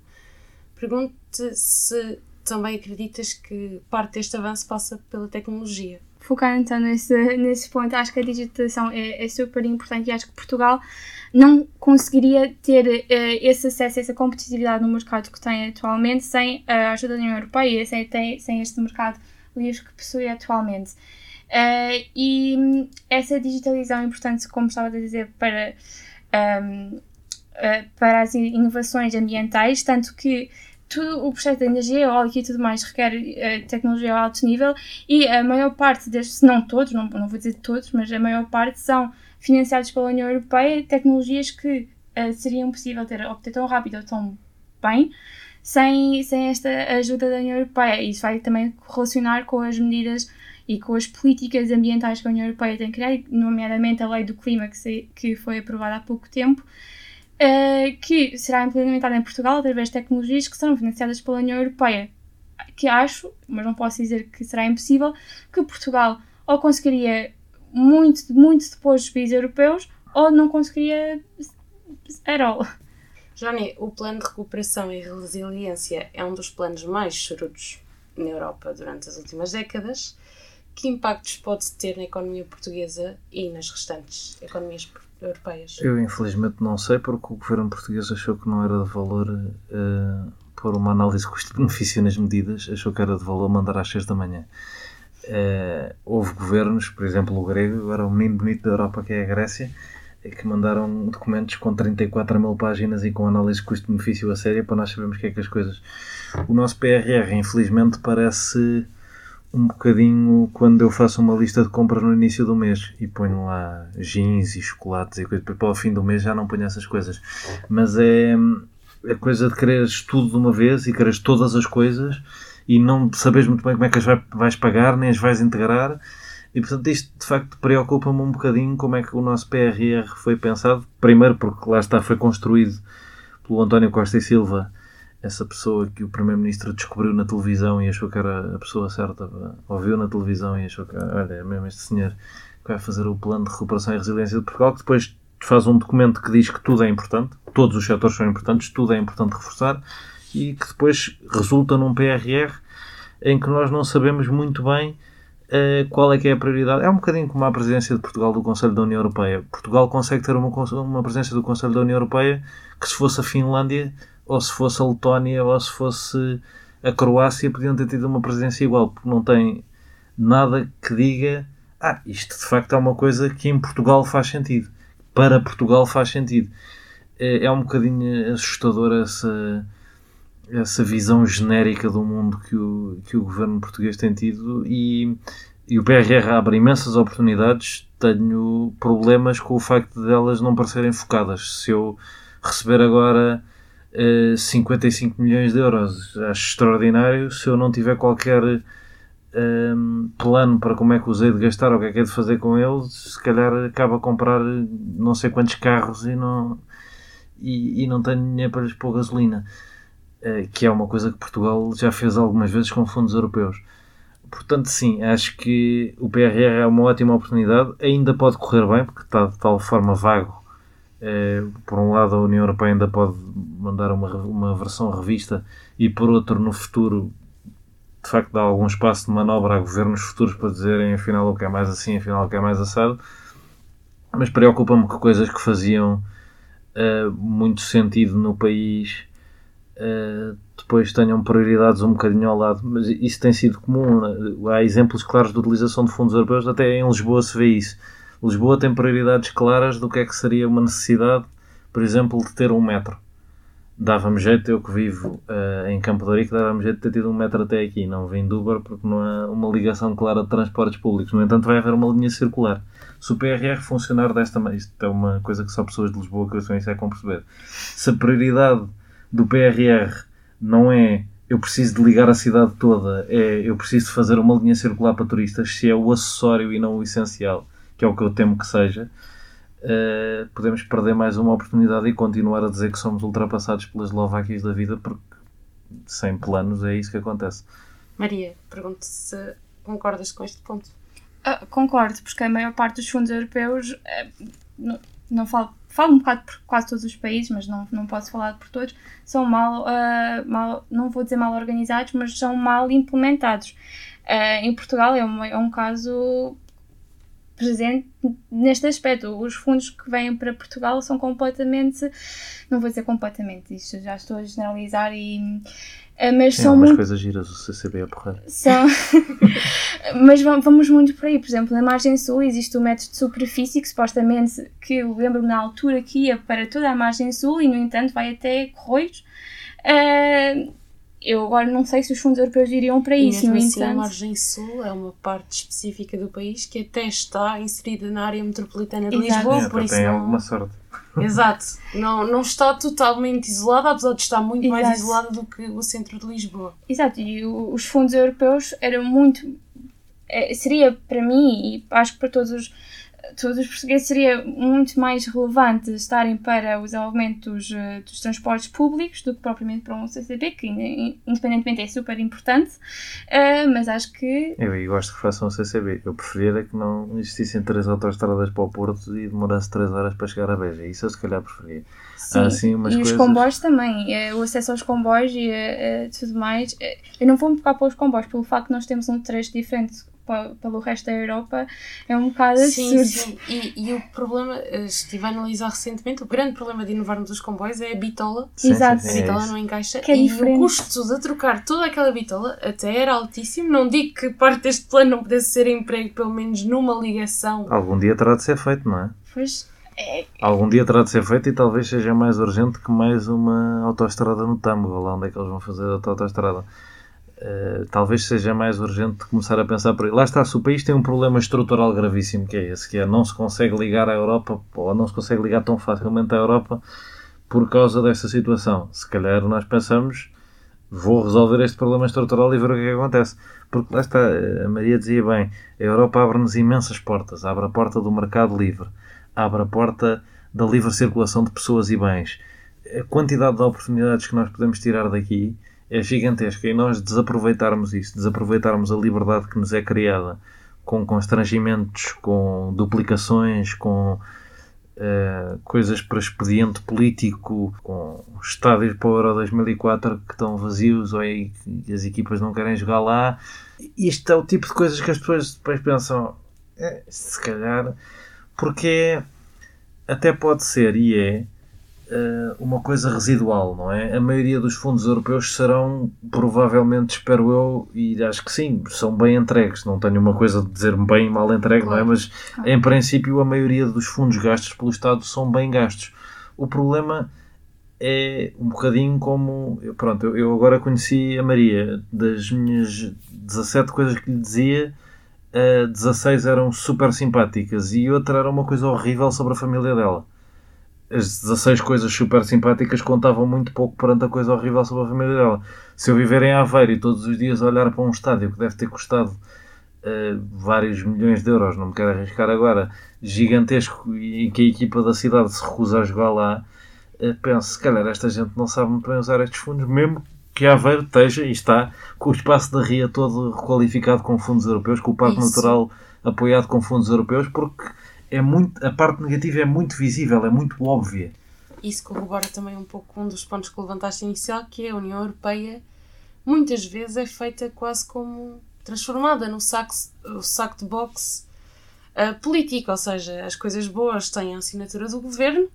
Pergunto-te se também acreditas que parte deste avanço passa pela tecnologia. Focando então nesse, nesse ponto, acho que a digitalização é, é super importante e acho que Portugal não conseguiria ter uh, esse acesso, essa competitividade no mercado que tem atualmente sem a ajuda da União Europeia, sem, sem este mercado livre que possui atualmente. Uh, e essa digitalização é importante, como estava a dizer, para, um, uh, eh, para as inovações ambientais, tanto que tudo o processo da energia eólica e tudo mais requer uh, tecnologia a alto nível e a maior parte destes, não todos, não, não vou dizer todos, mas a maior parte são financiados pela União Europeia, tecnologias que uh, seriam possível ter, obter tão rápido ou tão bem sem, sem esta ajuda da União Europeia. Isso vai também relacionar com as medidas e com as políticas ambientais que a União Europeia tem criado, nomeadamente a Lei do Clima, que, se, que foi aprovada há pouco tempo, uh, que será implementada em Portugal através de tecnologias que serão financiadas pela União Europeia. Que acho, mas não posso dizer que será impossível, que Portugal ou conseguiria muito, muito depois dos países europeus ou não conseguiria at all. Johnny, o plano de recuperação e resiliência é um dos planos mais chorudos na Europa durante as últimas décadas. Que impactos pode ter na economia portuguesa e nas restantes economias portuguesas? Europeias? Eu infelizmente não sei, porque o governo português achou que não era de valor uh, pôr uma análise custo-benefício nas medidas, achou que era de valor mandar às 6 da manhã. Uh, houve governos, por exemplo o grego, agora o menino bonito da Europa que é a Grécia, que mandaram documentos com 34 mil páginas e com análise custo-benefício a sério para nós sabermos o que é que as coisas. O nosso PRR, infelizmente, parece um bocadinho quando eu faço uma lista de compras no início do mês e ponho lá jeans e chocolates e coisas, para o fim do mês já não ponho essas coisas. Mas é a coisa de quereres tudo de uma vez e quereres todas as coisas e não sabes muito bem como é que as vais pagar, nem as vais integrar. E portanto isto de facto preocupa-me um bocadinho como é que o nosso PRR foi pensado. Primeiro porque lá está, foi construído pelo António Costa e Silva essa pessoa que o Primeiro-Ministro descobriu na televisão e achou que era a pessoa certa, ouviu na televisão e achou que, olha, é mesmo este senhor que vai fazer o plano de recuperação e resiliência de Portugal, que depois faz um documento que diz que tudo é importante, todos os setores são importantes, tudo é importante reforçar, e que depois resulta num PRR em que nós não sabemos muito bem uh, qual é que é a prioridade. É um bocadinho como a presidência de Portugal do Conselho da União Europeia. Portugal consegue ter uma, uma presidência do Conselho da União Europeia que se fosse a Finlândia ou se fosse a Letónia ou se fosse a Croácia, podiam ter tido uma presidência igual, porque não tem nada que diga ah, isto de facto é uma coisa que em Portugal faz sentido. Para Portugal faz sentido. É, é um bocadinho assustador essa, essa visão genérica do mundo que o, que o governo português tem tido e, e o PRR abre imensas oportunidades. Tenho problemas com o facto de elas não parecerem focadas. Se eu receber agora 55 eh, milhões de euros. Acho extraordinário. Se eu não tiver qualquer um, plano para como é que usei de gastar ou o que é que é de fazer com eles, se calhar acaba a comprar não sei quantos carros e não, e, e não tenho dinheiro para lhes pôr gasolina. Uh, que é uma coisa que Portugal já fez algumas vezes com fundos europeus. Portanto, sim, acho que o PRR é uma ótima oportunidade. Ainda pode correr bem, porque está de tal forma vago é, por um lado, a União Europeia ainda pode mandar uma, uma versão revista, e por outro, no futuro, de facto, dá algum espaço de manobra a governos futuros para dizerem afinal o que é mais assim, afinal o que é mais assado. Mas preocupa-me que coisas que faziam uh, muito sentido no país uh, depois tenham prioridades um bocadinho ao lado, mas isso tem sido comum. Né? Há exemplos claros de utilização de fundos europeus, até em Lisboa se vê isso. Lisboa tem prioridades claras do que é que seria uma necessidade, por exemplo, de ter um metro. Dava-me jeito, eu que vivo uh, em Campo de Rico, dava-me jeito de ter tido um metro até aqui. Não vim de Uber porque não há uma ligação clara de transportes públicos. No entanto, vai haver uma linha circular. Se o PRR funcionar desta maneira, isto é uma coisa que só pessoas de Lisboa que eu isso é com perceber. Se a prioridade do PRR não é eu preciso de ligar a cidade toda, é eu preciso de fazer uma linha circular para turistas, se é o acessório e não o essencial, que é o que eu temo que seja, uh, podemos perder mais uma oportunidade e continuar a dizer que somos ultrapassados pelas Eslováquias da vida, porque sem planos é isso que acontece. Maria, pergunto se concordas com este ponto. Uh, concordo, porque a maior parte dos fundos europeus, uh, não, não falo falo um bocado por quase todos os países, mas não, não posso falar por todos, são mal, uh, mal, não vou dizer mal organizados, mas são mal implementados. Uh, em Portugal é um, é um caso presente neste aspecto. Os fundos que vêm para Portugal são completamente, não vou dizer completamente, isto já estou a generalizar e eh, mas Sim, são umas muito... coisas giras, o CCB a porrar. São... mas vamos muito por aí. Por exemplo, na margem sul existe o método de superfície que supostamente, que eu lembro-me na altura que ia para toda a margem sul e no entanto vai até Correios. Uh, eu agora não sei se os fundos europeus iriam para e isso, no assim, entanto. a margem sul é uma parte específica do país que até está inserida na área metropolitana de Exato. Lisboa, É, por isso tem não... alguma sorte. Exato, não, não está totalmente isolada, apesar de estar muito mais Exato. isolada do que o centro de Lisboa. Exato, e o- os fundos europeus eram muito. eh, Seria para mim, e acho que para todos os, todos os portugueses, seria muito mais relevante estarem para o desenvolvimento dos, eh, dos transportes públicos do que propriamente para um CCB, que in- independentemente é super importante, eh, mas acho que. Eu aí gosto que façam o CCB. Eu preferia era que não existissem três autoestradas para o Porto e demorasse três horas para chegar a Beja. Isso eu se calhar preferia. Sim, Há, sim, umas e os coisas- comboios também, eh, o acesso aos comboios e tudo mais. Eu não vou-me focar para os comboios, pelo facto de nós temos um trecho diferente pelo resto da Europa, é um bocado Sim, absurdo. sim. E, e o problema, eh, estive a analisar recentemente, o grande problema de inovarmos os comboios é a bitola. Sim, Exato. sim, A sim, é bitola isso. não encaixa Que é e diferente. o custo de trocar toda aquela bitola até era altíssimo. Não digo que parte deste plano não pudesse ser emprego, pelo menos numa ligação. Algum dia terá de ser feito, não é? Pois, é, Algum dia terá de ser feito e talvez seja mais urgente que mais uma autoestrada no Tambo, lá onde é que eles vão fazer a autoestrada. Uh, talvez seja mais urgente começar a pensar por aí. Lá está, se o país tem um problema estrutural gravíssimo, que é esse, que é não se consegue ligar à Europa, ou não se consegue ligar tão facilmente à Europa por causa desta situação. Se calhar nós pensamos, vou resolver este problema estrutural e ver o que é que acontece. Porque lá está, a Maria dizia bem, a Europa abre-nos imensas portas. Abre a porta do mercado livre, abre a porta da livre circulação de pessoas e bens. A quantidade de oportunidades que nós podemos tirar daqui é gigantesca e nós desaproveitarmos isso, desaproveitarmos a liberdade que nos é criada com constrangimentos, com duplicações, com eh, coisas para expediente político, com estádios para o Euro 2004 que estão vazios ou aí que as equipas não querem jogar lá. Isto é o tipo de coisas que as pessoas depois pensam, "É, se calhar, porque até pode ser e é eh, uma coisa residual, não é? A maioria dos fundos europeus serão, provavelmente, espero eu, e acho que sim, são bem entregues. Não tenho uma coisa de dizer bem e mal entregue, não é? Mas, em princípio, a maioria dos fundos gastos pelo Estado são bem gastos. O problema é um bocadinho como. eu- Pronto, eu, agora conheci a Maria. Das minhas 17 coisas que lhe dizia, eh, 16 eram super simpáticas e outra era uma coisa horrível sobre a família dela as 16 coisas super simpáticas contavam muito pouco perante a coisa horrível sobre a família dela. Se eu viver em Aveiro e todos os dias olhar para um estádio que deve ter custado eh, vários milhões de euros, não me quero arriscar agora, gigantesco e que a equipa da cidade se recusa a jogar lá, eh, penso, se calhar esta gente não sabe muito bem usar estes fundos, mesmo que Aveiro esteja e está com o espaço da Ria todo requalificado com fundos europeus, com o Parque Isso. Natural apoiado com fundos europeus, porque é muito, a parte negativa é muito visível, é muito óbvia. Isso corrobora também um pouco um dos pontos que levantaste inicial, que é a União Europeia muitas vezes é feita quase como transformada no saco, o saco de boxe ah, político, ou seja, as coisas boas têm a assinatura do governo,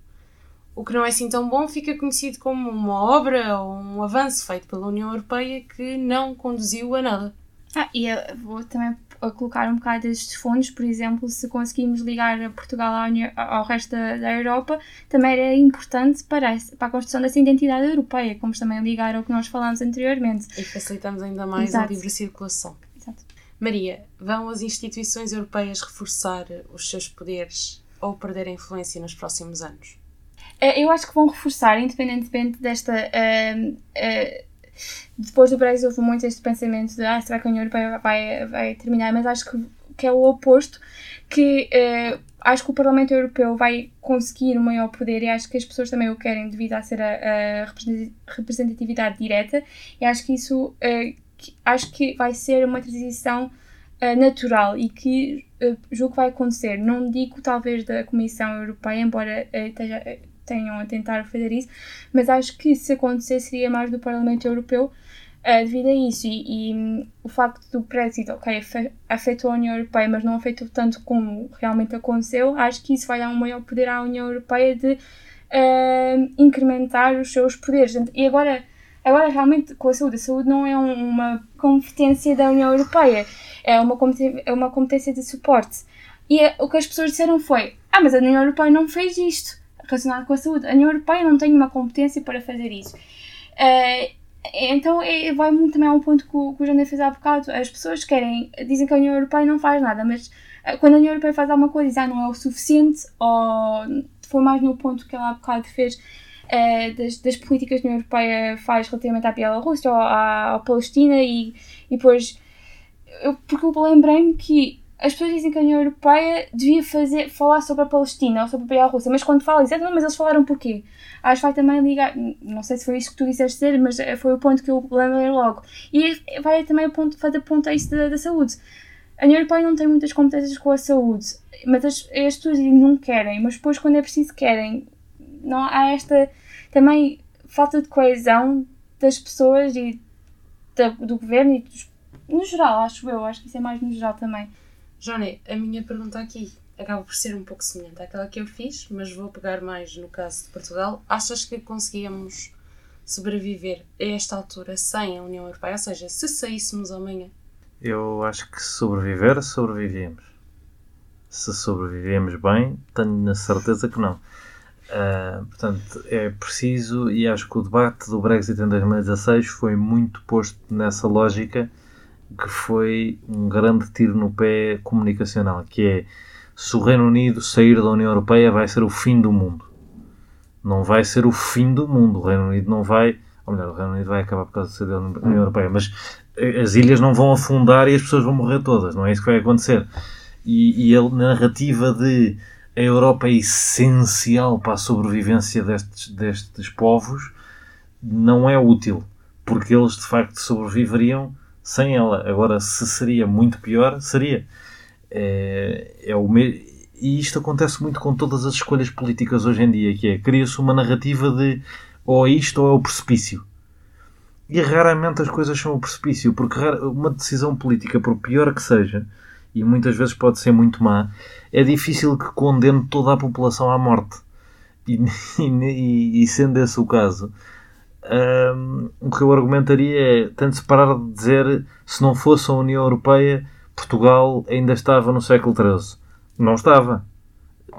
o que não é assim tão bom fica conhecido como uma obra ou um avanço feito pela União Europeia que não conduziu a nada. Ah, e eu vou também a colocar um bocado destes fundos, por exemplo, se conseguimos ligar Portugal ao resto da, da Europa, também era importante para, para a construção dessa identidade europeia, como também ligar ao que nós falámos anteriormente. E facilitamos ainda mais Exato. a livre circulação. Exato. Maria, vão as instituições europeias reforçar os seus poderes ou perder a influência nos próximos anos? Eh, Eu acho que vão reforçar, independentemente desta. eh, eh, depois do Brexit houve muito este pensamento de ah, será que a União Europeia vai, vai terminar, mas acho que, que é o oposto, que eh, acho que o Parlamento Europeu vai conseguir um maior poder e acho que as pessoas também o querem devido a ser a, a representati- representatividade direta e acho que isso eh, que- acho que vai ser uma transição eh, natural e que eh, julgo que vai acontecer. Não digo talvez da Comissão Europeia, embora esteja- tenham a tentar fazer isso, mas acho que se acontecer seria mais do Parlamento Europeu eh, devido a isso. E, e, hum, o facto do Brexit, ok, afe- afetou a União Europeia, mas não afetou tanto como realmente aconteceu, acho que isso vai dar um maior poder à União Europeia de eh, incrementar os seus poderes. E agora, agora realmente com a saúde, a saúde não é um- uma competência da União Europeia, é uma competência, é uma competência de suporte. E é- o que as pessoas disseram foi: Ah, mas a União Europeia não fez isto relacionado com a saúde. A União Europeia não tem uma competência para fazer isso. Eh, então é, vai muito também a um ponto que o, que o fez há bocado. As pessoas querem, dizem que a União Europeia não faz nada, mas eh, quando a União Europeia faz alguma coisa, ah, não é o suficiente, ou foi mais no ponto que ela há bocado fez eh, das, das políticas que a União Europeia faz relativamente à Bielorrússia ou à, à Palestina e, e depois eu, porque eu lembrei-me que as pessoas dizem que a União Europeia devia fazer, falar sobre a Palestina ou sobre a Bielorrússia, mas quando fala isso, "Ah, não, mas eles falaram porquê? Acho que vai também ligar, não sei se foi isso que tu disseste dizer, mas eh, foi o ponto que eu lembrei logo. E vai também ponto, fazer ponto a isso da, da saúde. A União Europeia não tem muitas competências com a saúde, mas as, as pessoas dizem não querem, mas depois quando é preciso querem. Não há esta também falta de coesão das pessoas e da- do governo e dos, no geral, acho eu, acho que isso é mais no geral também. Johnny, a minha pergunta aqui acaba por ser um pouco semelhante àquela que eu fiz, mas vou pegar mais no caso de Portugal. Achas que conseguíamos sobreviver a esta altura sem a União Europeia? Ou seja, se saíssemos amanhã? Eu acho que sobreviver, sobrevivíamos. Se sobrevivemos bem, tenho a certeza que não. Ah, portanto, é preciso, e acho que o debate do Brexit em 2016 foi muito posto nessa lógica que foi um grande tiro no pé comunicacional, que é se o Reino Unido sair da União Europeia vai ser o fim do mundo. Não vai ser o fim do mundo. O Reino Unido não vai. Ou melhor, o Reino Unido vai acabar por causa de ser da União Europeia, mas eh, as ilhas não vão afundar e as pessoas vão morrer todas. Não é isso que vai acontecer. E, e a narrativa de a Europa é essencial para a sobrevivência destes, destes povos não é útil, porque eles de facto sobreviveriam sem ela. Agora, se seria muito pior, seria. É, é o me... E isto acontece muito com todas as escolhas políticas hoje em dia, que é cria-se uma narrativa de ou é isto ou é o precipício. E raramente as coisas são o precipício, porque uma decisão política, por pior que seja, e muitas vezes pode ser muito má, é difícil que condene toda a população à morte. E, e- e sendo esse o caso, hum, o que eu argumentaria é tanto se parar de dizer se não fosse a União Europeia, Portugal ainda estava no século XIII. Não estava.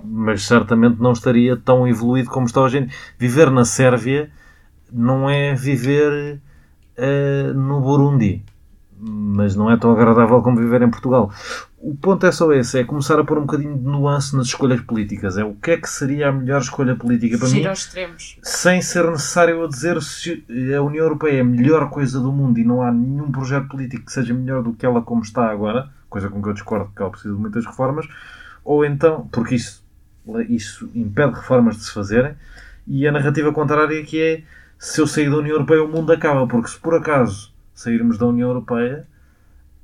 Mas certamente não estaria tão evoluído como está hoje. Viver na Sérvia não é viver eh, no Burundi. Mas não é tão agradável como viver em Portugal. O ponto é só esse, é começar a pôr um bocadinho de nuance nas escolhas políticas. É o que é que seria a melhor escolha política para Fugir mim, aos extremos. sem ser necessário dizer se a União Europeia é a melhor coisa do mundo e não há nenhum projeto político que seja melhor do que ela como está agora, coisa com que eu discordo que ela precisa de muitas reformas, ou então, porque isso, isso impede reformas de se fazerem, e a narrativa contrária que é se eu sair da União Europeia o mundo acaba, porque se por acaso sairmos da União Europeia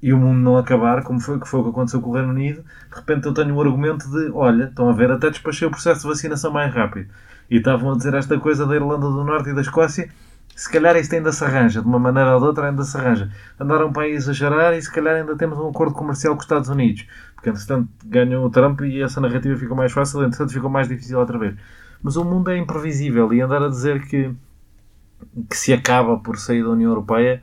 e o mundo não acabar, como foi, que foi o que aconteceu com o Reino Unido, de repente eu tenho um argumento de, olha, estão a ver, até despachei o processo de vacinação mais rápido. E estavam a dizer esta coisa da Irlanda do Norte e da Escócia, se calhar isto ainda se arranja, de uma maneira ou de outra ainda se arranja. Andaram para aí a exagerar e se calhar ainda temos um acordo comercial com os Estados Unidos. Porque entretanto ganham o Trump e essa narrativa ficou mais fácil, entretanto ficou mais difícil outra vez. Mas o mundo é imprevisível e andar a dizer que, que se acaba por sair da União Europeia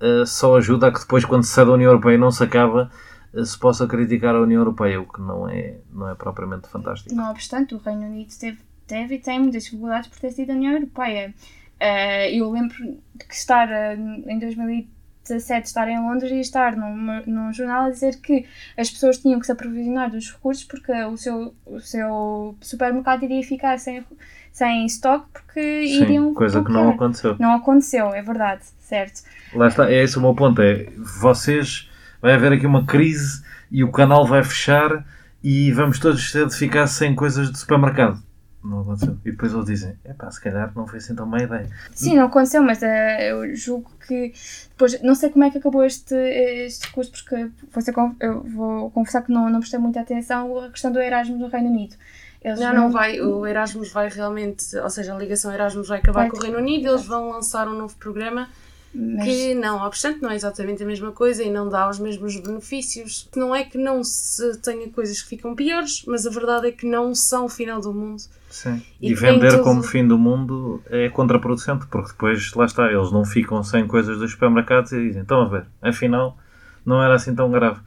uh, só ajuda a que depois, quando se sai da União Europeia, não se acaba, uh, se possa criticar a União Europeia, o que não é, não é propriamente fantástico. Não obstante, o Reino Unido teve, teve e tem muitas dificuldades por ter sido da União Europeia. Uh, eu lembro de que estar em 2017 estar em Londres e estar num, num jornal a dizer que as pessoas tinham que se aprovisionar dos recursos porque o seu, o seu supermercado iria ficar sem, sem estoque porque Sim, iriam. coisa que não aconteceu. Não aconteceu, é verdade, certo. Lá está, é esse o meu ponto. É vocês vai haver aqui uma crise e o canal vai fechar e vamos todos ter de ficar sem coisas de supermercado. Não aconteceu. E depois eles dizem, epá, se calhar não foi assim tão má ideia. Sim, não aconteceu, mas eh, eu julgo que depois, não sei como é que acabou este, este curso, porque con- eu vou confessar que não, não prestei muita atenção à questão do Erasmus no Reino Unido. Eles Não, não vai. O Erasmus vai realmente, ou seja, a ligação Erasmus vai acabar Vai. com o Reino Unido, eles vão lançar um novo programa mas- que não, obstante, não é exatamente a mesma coisa e não dá os mesmos benefícios. Não é que não se tenha coisas que ficam piores, mas a verdade é que não são o final do mundo. Sim. E E, vender tudo- como fim do mundo é contraproducente, porque depois, lá está, eles não ficam sem coisas dos supermercados e dizem, estão a ver, afinal não era assim tão grave.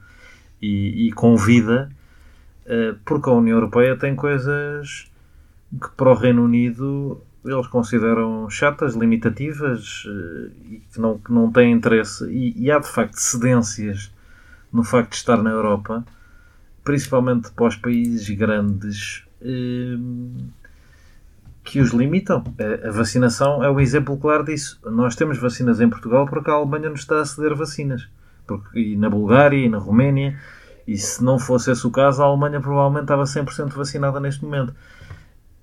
E, e convida, porque a União Europeia tem coisas que para o Reino Unido eles consideram chatas, limitativas eh, e que não, que não têm interesse. E, e há de facto cedências no facto de estar na Europa, principalmente para os países grandes eh, que os limitam. A, vacinação é o exemplo claro disso. Nós temos vacinas em Portugal porque a Alemanha nos está a ceder vacinas. Porque, e na Bulgária e na Roménia. E se não fosse esse o caso, a Alemanha provavelmente estava 100% vacinada neste momento.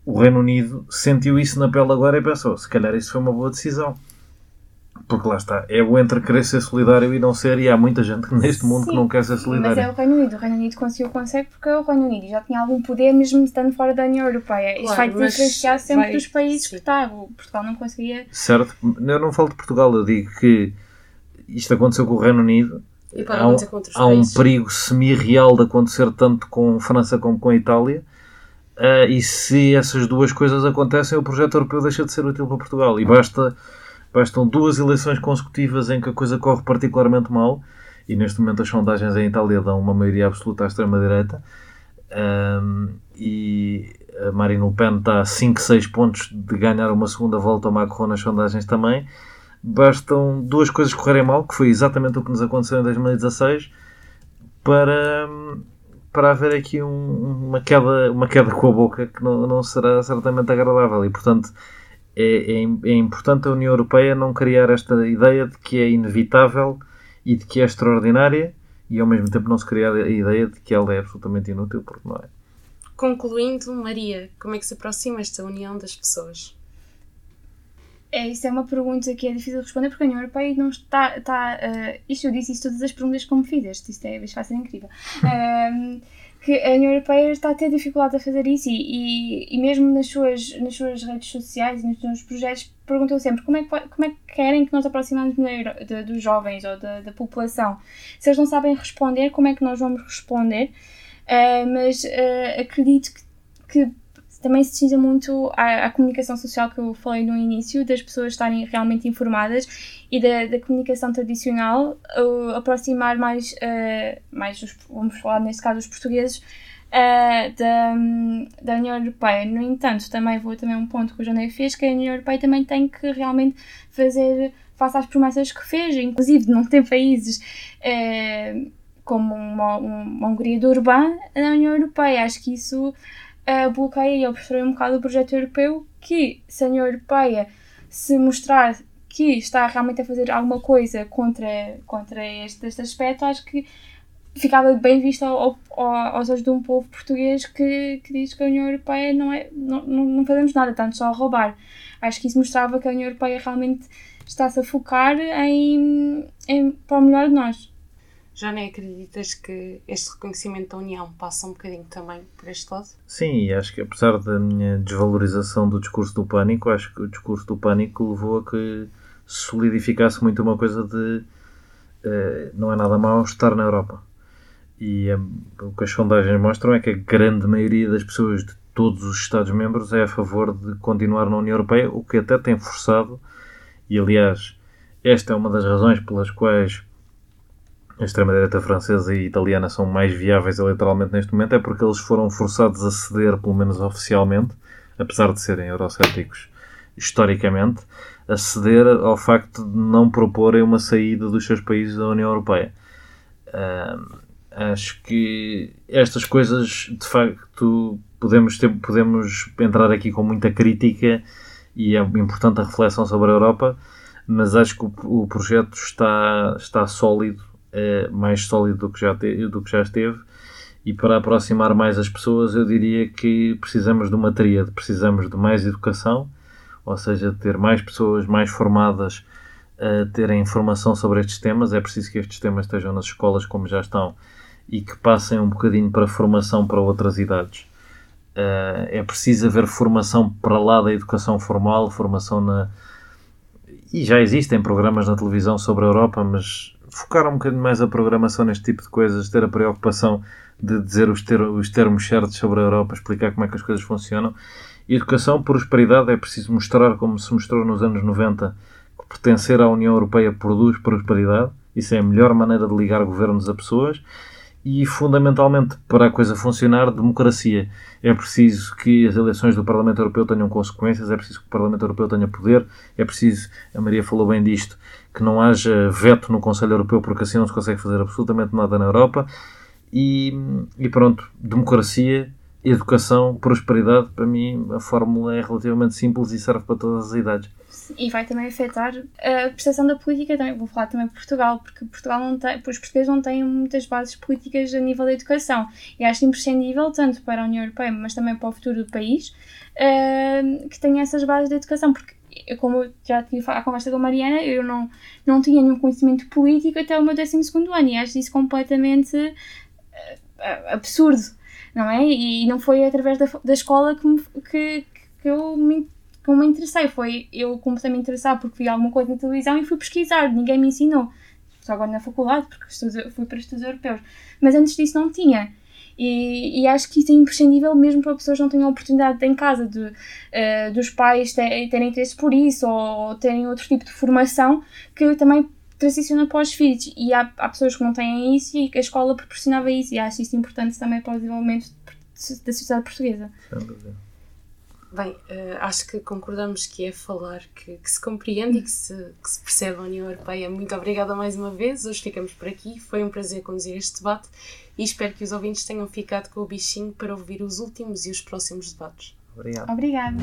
O Reino Unido sentiu isso na pele agora e pensou: se calhar isso foi uma boa decisão. Porque lá está, é o entre querer ser solidário e não ser, e há muita gente neste mundo que Sim, não quer ser Mas é o Reino Unido. O Reino Unido conseguiu, consegue porque o Reino Unido já tinha algum poder mesmo estando fora da União Europeia. Isso Claro, vai mas diferenciar sempre vai- dos países sim. que está. O Portugal não conseguia. Certo? Eu não falo de Portugal, eu digo que isto aconteceu com o Reino Unido. E pode Há um, há um perigo semi-real de acontecer tanto com França como com a Itália. Ah, e se essas duas coisas acontecem, o projeto europeu deixa de ser útil para Portugal. E basta, bastam duas eleições consecutivas em que a coisa corre particularmente mal. E neste momento as sondagens em Itália dão uma maioria absoluta à extrema-direita. Ahm, e a Marine Le Pen está a 5, 6 pontos de ganhar uma segunda volta ao Macron nas sondagens também. Bastam duas coisas correrem mal, que foi exatamente o que nos aconteceu em 2016, para, para haver aqui um- uma, queda, uma queda com a boca que não, não será certamente agradável. E, portanto, é, é, é importante a União Europeia não criar esta ideia de que é inevitável e de que é extraordinária e, ao mesmo tempo, não se criar a ideia de que ela é absolutamente inútil, porque não é. Concluindo, Maria, como é que se aproxima esta união das pessoas? É, isso é uma pergunta que é difícil de responder porque a União Europeia não está. está uh, isto eu disse isso todas as perguntas como fizeste, isto é, isto vai ser incrível. Um, que a União Europeia está a ter dificuldade a fazer isso e, e, e mesmo nas suas, nas suas redes sociais e nos seus projetos perguntam sempre como é que, como é que querem que nós aproximamos de- dos jovens ou da, da população. Se eles não sabem responder, como é que nós vamos responder? Uh, mas uh, acredito que, que também se cinza muito à, comunicação social que eu falei no início, das pessoas estarem realmente informadas e da, da comunicação tradicional, aproximar mais, uh, mais os, vamos falar neste caso, os portugueses uh, da, da União Europeia. No entanto, também vou também um ponto que o Janeiro fez, que a União Europeia também tem que realmente fazer face às promessas que fez, inclusive de não ter países uh, como uma, uma Hungria do Urbã na União Europeia. Acho que isso uh, bloqueia e obstrui um bocado o projeto europeu que, se a União Europeia se mostrar que está realmente a fazer alguma coisa contra, contra este, este aspecto, acho que ficava bem visto ao, ao, aos olhos de um povo português que, que diz que a União Europeia não é não, não, fazemos nada, tanto só a roubar. Acho que isso mostrava que a União Europeia realmente está-se a focar em, em para o melhor de nós. Já nem acreditas que este reconhecimento da União passa um bocadinho também por este lado? Sim, acho que apesar da minha desvalorização do discurso do pânico, acho que o discurso do pânico levou a que se solidificasse muito uma coisa de eh, não é nada mau estar na Europa. E eh, o que as sondagens mostram é que a grande maioria das pessoas de todos os Estados-membros é a favor de continuar na União Europeia, o que até tem forçado, e aliás, esta é uma das razões pelas quais a extrema-direita francesa e italiana são mais viáveis eleitoralmente neste momento, é porque eles foram forçados a ceder, pelo menos oficialmente, apesar de serem eurocéticos historicamente, a ceder ao facto de não proporem uma saída dos seus países da União Europeia. Uh, acho que estas coisas, de facto, podemos, ter, podemos entrar aqui com muita crítica e é importante a reflexão sobre a Europa, mas acho que o, o projeto está, está sólido, é mais sólido do que, já te, do que já esteve. E para aproximar mais as pessoas, eu diria que precisamos de uma tríade. Precisamos de mais educação, ou seja, ter mais pessoas mais formadas a terem informação sobre estes temas. É preciso que estes temas estejam nas escolas como já estão e que passem um bocadinho para formação para outras idades. Uh, é preciso haver formação para lá da educação formal, formação na. E já existem programas na televisão sobre a Europa, mas focar um bocadinho mais a programação neste tipo de coisas, ter a preocupação de dizer os, ter os termos certos sobre a Europa, explicar como é que as coisas funcionam Educação, prosperidade, é preciso mostrar, como se mostrou nos anos 90, que pertencer à União Europeia produz prosperidade. Isso é a melhor maneira de ligar governos a pessoas. E, fundamentalmente, para a coisa funcionar, democracia. É preciso que as eleições do Parlamento Europeu tenham consequências, é preciso que o Parlamento Europeu tenha poder, é preciso, a Maria falou bem disto, que não haja veto no Conselho Europeu, porque assim não se consegue fazer absolutamente nada na Europa. E, e pronto, democracia, educação, prosperidade, para mim a fórmula é relativamente simples e serve para todas as idades. E vai também afetar a percepção da política também. Vou falar também de Portugal, porque Portugal não tem, os portugueses não têm muitas bases políticas a nível da educação. E acho imprescindível, tanto para a União Europeia, mas também para o futuro do país, uh, que tenha essas bases de educação, porque como eu já tive a conversa com a Mariana, eu não, não tinha nenhum conhecimento político até o meu 12 ano e acho isso completamente uh, absurdo não é? E não foi através da, da escola que, me, que, que eu me, que eu me interessei, foi eu comecei a me interessar porque vi alguma coisa na televisão e fui pesquisar, ninguém me ensinou. Só agora na faculdade, porque estudos, fui para estudos europeus. Mas antes disso não tinha. E, e, acho que isso é imprescindível mesmo para pessoas que não tenham oportunidade em casa de, uh, dos pais terem, terem interesse por isso ou, ou terem outro tipo de formação que também transiciona para os filhos. E há, há pessoas que não têm isso e a escola proporcionava isso. E acho isso importante também para o desenvolvimento da sociedade portuguesa. Bem, uh, acho que concordamos que é falar que, que se compreende e que se, que se percebe a União Europeia. Muito obrigada mais uma vez. Hoje ficamos por aqui. Foi um prazer conduzir este debate e espero que os ouvintes tenham ficado com o bichinho para ouvir os últimos e os próximos debates. Obrigado. Obrigada.